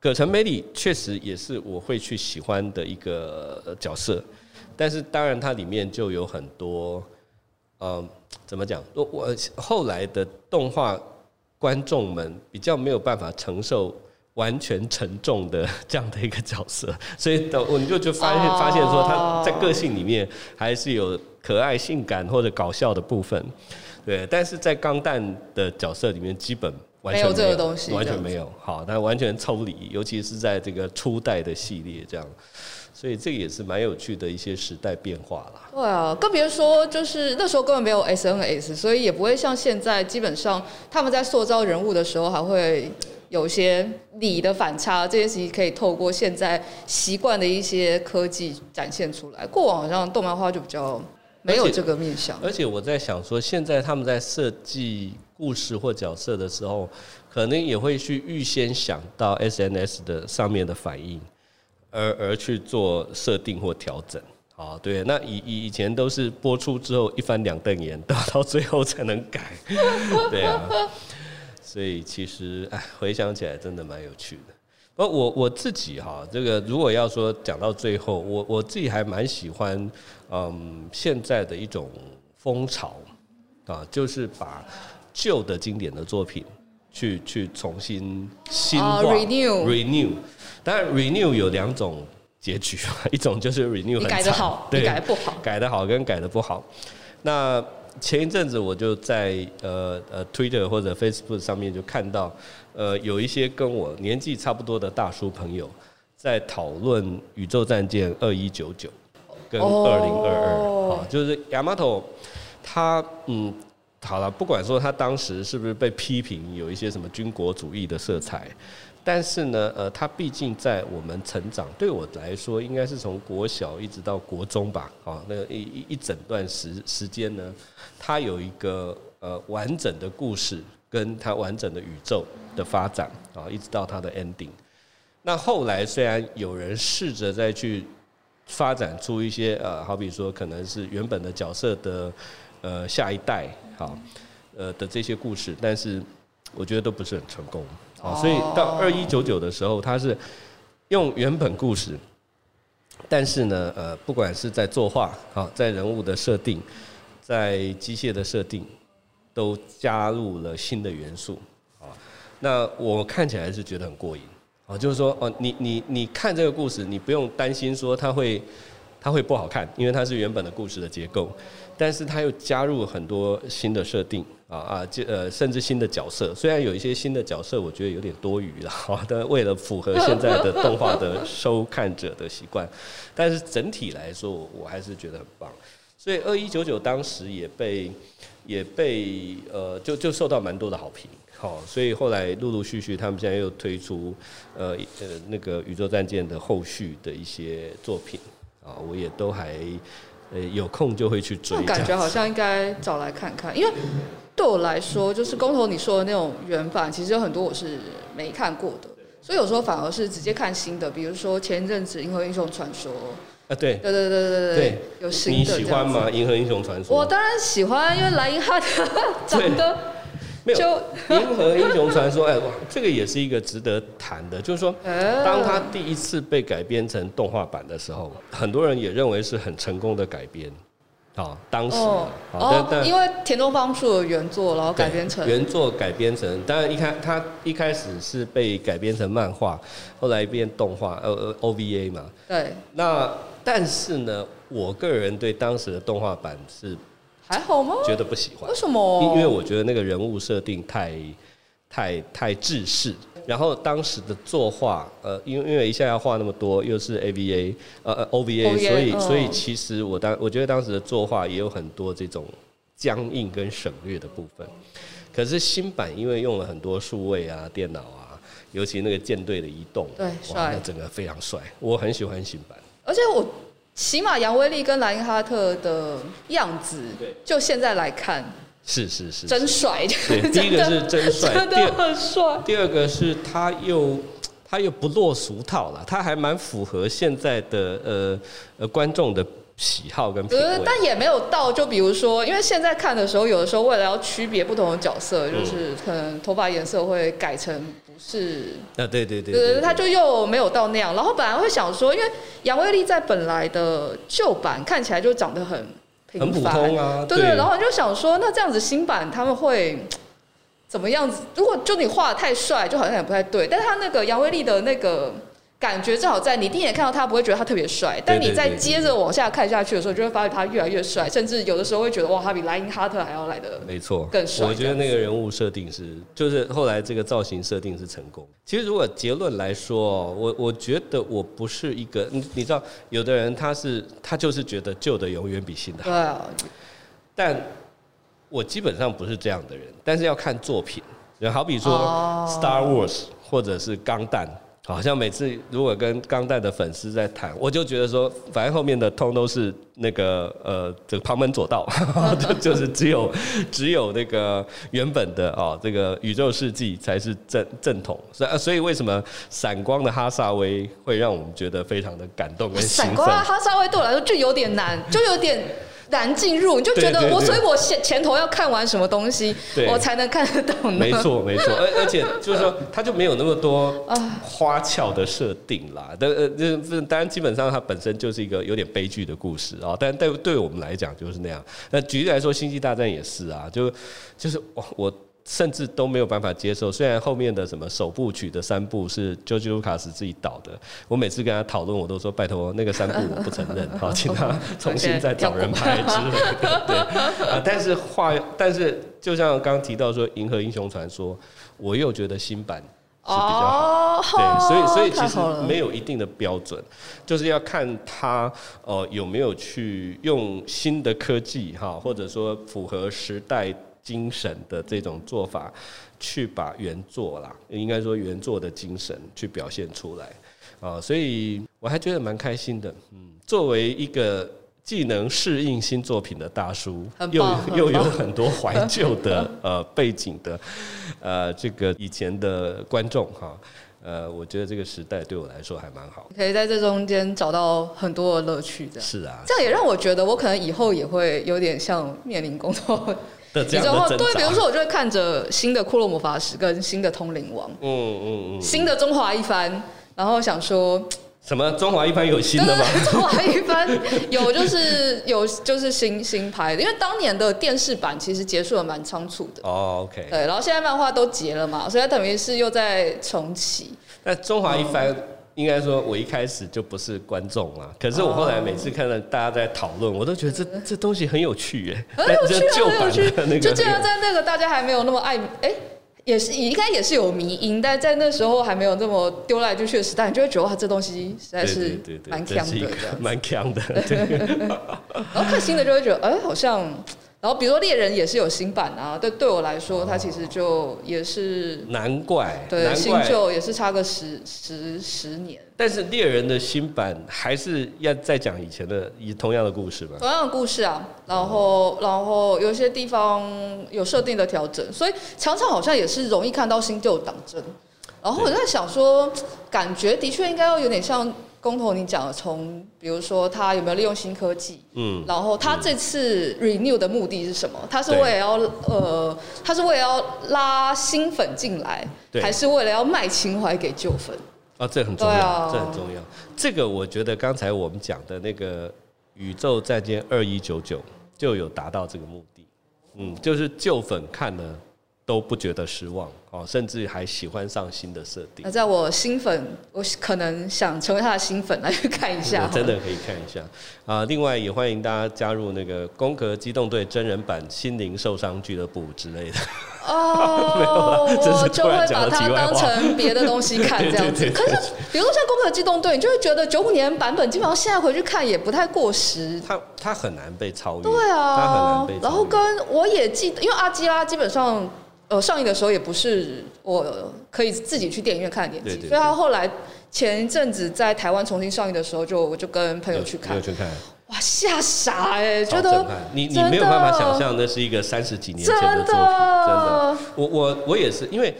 葛城美里确实也是我会去喜欢的一个角色，但是当然它里面就有很多，嗯，怎么讲？我我后来的动画。观众们比较没有办法承受完全沉重的这样的一个角色，所以我你就就发现发现说他在个性里面还是有可爱、性感或者搞笑的部分，对。但是在钢蛋的角色里面，基本完全没有，没有这个东西，完全没有。好，但完全抽离，尤其是在这个初代的系列这样。所以这个也是蛮有趣的一些时代变化啦。对啊，更别说就是那时候根本没有 SNS，所以也不会像现在，基本上他们在塑造人物的时候还会有些理的反差，这件事情可以透过现在习惯的一些科技展现出来。过往好像动漫画就比较没有这个面向。而且我在想说，现在他们在设计故事或角色的时候，可能也会去预先想到 SNS 的上面的反应。而而去做设定或调整，啊，对，那以以以前都是播出之后一翻两瞪眼，到到最后才能改，对啊，所以其实哎，回想起来真的蛮有趣的。呃，我我自己哈，这个如果要说讲到最后，我我自己还蛮喜欢，嗯，现在的一种风潮。啊，就是把旧的经典的作品去去重新新化、uh, renew renew。当然，renew 有两种结局，一种就是 renew 很改得好，对，改得不好，改的好跟改的不好。那前一阵子我就在呃呃 Twitter 或者 Facebook 上面就看到。呃，有一些跟我年纪差不多的大叔朋友，在讨论《宇宙战舰二一九九》跟二零二二，啊，就是 Yamato，他嗯，好了，不管说他当时是不是被批评有一些什么军国主义的色彩，但是呢，呃，他毕竟在我们成长，对我来说，应该是从国小一直到国中吧，啊，那一一一整段时时间呢，他有一个呃完整的故事。跟他完整的宇宙的发展啊，一直到他的 ending。那后来虽然有人试着再去发展出一些呃，好比说可能是原本的角色的呃下一代好呃的这些故事，但是我觉得都不是很成功啊。所以到二一九九的时候，它是用原本故事，但是呢呃，不管是在作画啊，在人物的设定，在机械的设定。都加入了新的元素，啊，那我看起来是觉得很过瘾，啊，就是说，哦，你你你看这个故事，你不用担心说它会它会不好看，因为它是原本的故事的结构，但是它又加入很多新的设定，啊啊，这呃甚至新的角色，虽然有一些新的角色，我觉得有点多余了，啊，但为了符合现在的动画的收看者的习惯，但是整体来说，我还是觉得很棒，所以二一九九当时也被。也被呃，就就受到蛮多的好评，好，所以后来陆陆续续，他们现在又推出呃呃那个宇宙战舰的后续的一些作品，啊，我也都还呃有空就会去追。感觉好像应该找来看看，因为对我来说，就是工头你说的那种原版，其实有很多我是没看过的，所以有时候反而是直接看新的，比如说前一阵子《银河英雄传说》。啊，对，对对对对对，有新的。你喜欢吗？《银河英雄传说》？我当然喜欢，因为莱茵哈特长得没有。《银河英雄传说》哎，哇，这个也是一个值得谈的，就是说，当他第一次被改编成动画版的时候，很多人也认为是很成功的改编。啊，当时哦，因为田中芳树的原作，然后改编成原作改编成，当然一开他一开始是被改编成漫画，后来变动画，呃呃 OVA 嘛。对。那但是呢，我个人对当时的动画版是还好吗？觉得不喜欢。为什么？因为我觉得那个人物设定太太太制式。然后当时的作画，呃，因为因为一下要画那么多，又是 AVA，呃呃 OVA，, OVA 所以、哦、所以其实我当我觉得当时的作画也有很多这种僵硬跟省略的部分。可是新版因为用了很多数位啊、电脑啊，尤其那个舰队的移动，对，哇，那整个非常帅，我很喜欢新版。而且我起码杨威利跟莱因哈特的样子，就现在来看。是是是，真帅！对，第一个是真帅，真的很帅。第二个是他又他又不落俗套了，他还蛮符合现在的呃呃观众的喜好跟品味。但也没有到，就比如说，因为现在看的时候，有的时候为了要区别不同的角色，就是可能头发颜色会改成不是啊，对对对，对对，他就又没有到那样。然后本来会想说，因为杨威利在本来的旧版看起来就长得很。很普通啊，对对，然后就想说，那这样子新版他们会怎么样子？如果就你画的太帅，就好像也不太对。但是他那个杨威利的那个感觉，正好在你第一眼看到他不会觉得他特别帅，但你再接着往下看下去的时候，就会发现他越来越帅，甚至有的时候会觉得哇，他比莱因哈特还要来的没错更帅。我觉得那个人物设定是，就是后来这个造型设定是成功。其实如果结论来说，我我觉得我不是一个，你你知道，有的人他是他就是觉得旧的永远比新的好，但我基本上不是这样的人。但是要看作品，好比说 Star Wars 或者是钢弹。好像每次如果跟钢弹的粉丝在谈，我就觉得说，反正后面的通都是那个呃，这个旁门左道，就就是只有只有那个原本的哦，这个宇宙世纪才是正正统。所以所以为什么闪光的哈萨威会让我们觉得非常的感动跟？闪光的哈萨威对我来说就有点难，就有点难进入，你就觉得我，所以我前前头要看完什么东西，对我才能看得懂？没错，没错，而而且就是说，它就没有那么多花俏的设定啦。但呃，这当然基本上它本身就是一个有点悲剧的故事啊。但对对我们来讲就是那样。那举例来说，《星际大战》也是啊，就就是我我。甚至都没有办法接受。虽然后面的什么首部曲的三部是 George Lucas 自己导的，我每次跟他讨论，我都说拜托那个三部我不承认，好，请他重新再找人拍之类的。对啊，但是话，但是就像刚刚提到说《银河英雄传说》，我又觉得新版是比较好。对，所以所以其实没有一定的标准，就是要看他呃有没有去用新的科技哈，或者说符合时代。精神的这种做法，去把原作啦，应该说原作的精神去表现出来啊，所以我还觉得蛮开心的。嗯，作为一个既能适应新作品的大叔，又又有很多怀旧的 呃背景的呃这个以前的观众哈，呃，我觉得这个时代对我来说还蛮好，可以在这中间找到很多的乐趣。这样是啊，这样也让我觉得我可能以后也会有点像面临工作。然后对，比如说我就会看着新的《库洛魔法使》跟新的《通灵王》，嗯嗯嗯，新的《中华一番》，然后想说什么《中华一番》有新的吗？《中华一番》有，就是有，就是新新拍的，因为当年的电视版其实结束的蛮仓促的。哦，OK。对，然后现在漫画都结了嘛，所以它等于是又在重启。那《中华一番》。应该说，我一开始就不是观众啊。可是我后来每次看到大家在讨论，我都觉得这这东西很有趣耶，很有趣啊，很有趣。那个、就这样，在那个大家还没有那么爱，哎、欸，也是应该也是有迷因，但在那时候还没有这么丢来丢去的时代，你就会觉得哇，这东西实在是蛮强的，蛮强的。然后看新的就会觉得，哎、欸，好像。然后比如说猎人也是有新版啊，对对我来说，它其实就也是难怪，对，怪新旧也是差个十十十年。但是猎人的新版还是要再讲以前的以同样的故事吧？同样的故事啊，然后然后有些地方有设定的调整，所以常常好像也是容易看到新旧党争。然后我在想说，感觉的确应该要有点像。公投，你讲的从比如说他有没有利用新科技，嗯，然后他这次 renew 的目的是什么？他是为了要呃，他是为了要拉新粉进来，还是为了要卖情怀给旧粉？啊，这很重要，啊、这很重要。这个我觉得刚才我们讲的那个宇宙战舰二一九九就有达到这个目的，嗯，就是旧粉看了都不觉得失望。哦，甚至还喜欢上新的设定。那在我新粉，我可能想成为他的新粉来去看一下。真的可以看一下啊！另外也欢迎大家加入那个《攻壳机动队》真人版《心灵受伤俱乐部》之类的。哦，我就会把它当成别的东西看 这样子。可是，比如说像《攻壳机动队》，你就会觉得九五年版本基本上现在回去看也不太过时。它它很难被超越。对啊，它很难被超越。然后跟我也记得，因为阿基拉基本上。呃，上映的时候也不是我可以自己去电影院看的年纪，所以他后来前一阵子在台湾重新上映的时候，就我就跟朋友去看，去看，哇，吓傻哎、欸，觉得你你没有办法想象那是一个三十几年前的作品，真的，真的我我我也是因为。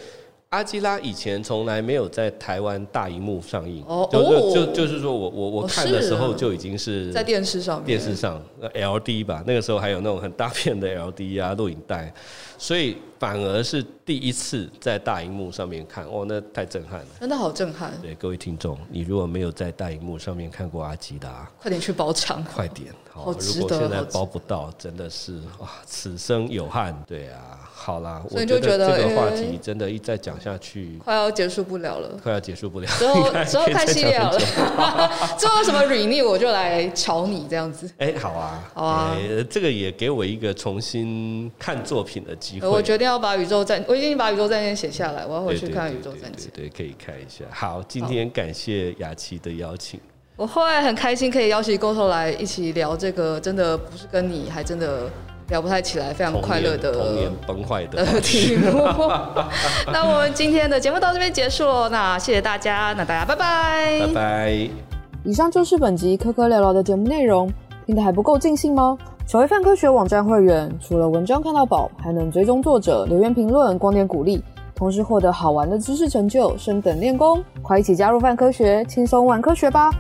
阿基拉以前从来没有在台湾大荧幕上映，哦，就就就是说我我我看的时候就已经是在电视上，电视上 LD 吧，那个时候还有那种很大片的 LD 啊录影带，所以反而是第一次在大荧幕上面看，哦，那太震撼了，真的好震撼。对各位听众，你如果没有在大荧幕上面看过阿基拉，快点去包场，快点，好，如果现在包不到，真的是哇，此生有憾。对啊。好啦，我觉得这个话题真的一再讲下去，快要结束不了了，快要结束不了。之后之后开心了，之后 什么 renew 我就来瞧你这样子。哎，好啊，好啊，这个也给我一个重新看作品的机会。我决定要把宇宙战，我已经把宇宙战舰写下来，我要回去看宇宙战舰。对，可以看一下。好，今天感谢雅琪的邀请，我后来很开心可以邀请公投来一起聊这个，真的不是跟你还真的。聊不太起来，非常快乐的童年崩坏的题目。那我们今天的节目到这边结束了，那谢谢大家，那大家拜拜，拜拜。以上就是本集科科聊聊的节目内容，听得还不够尽兴吗？成为泛科学网站会员，除了文章看到宝，还能追踪作者、留言评论、光点鼓励，同时获得好玩的知识成就，升等练功。快一起加入泛科学，轻松玩科学吧！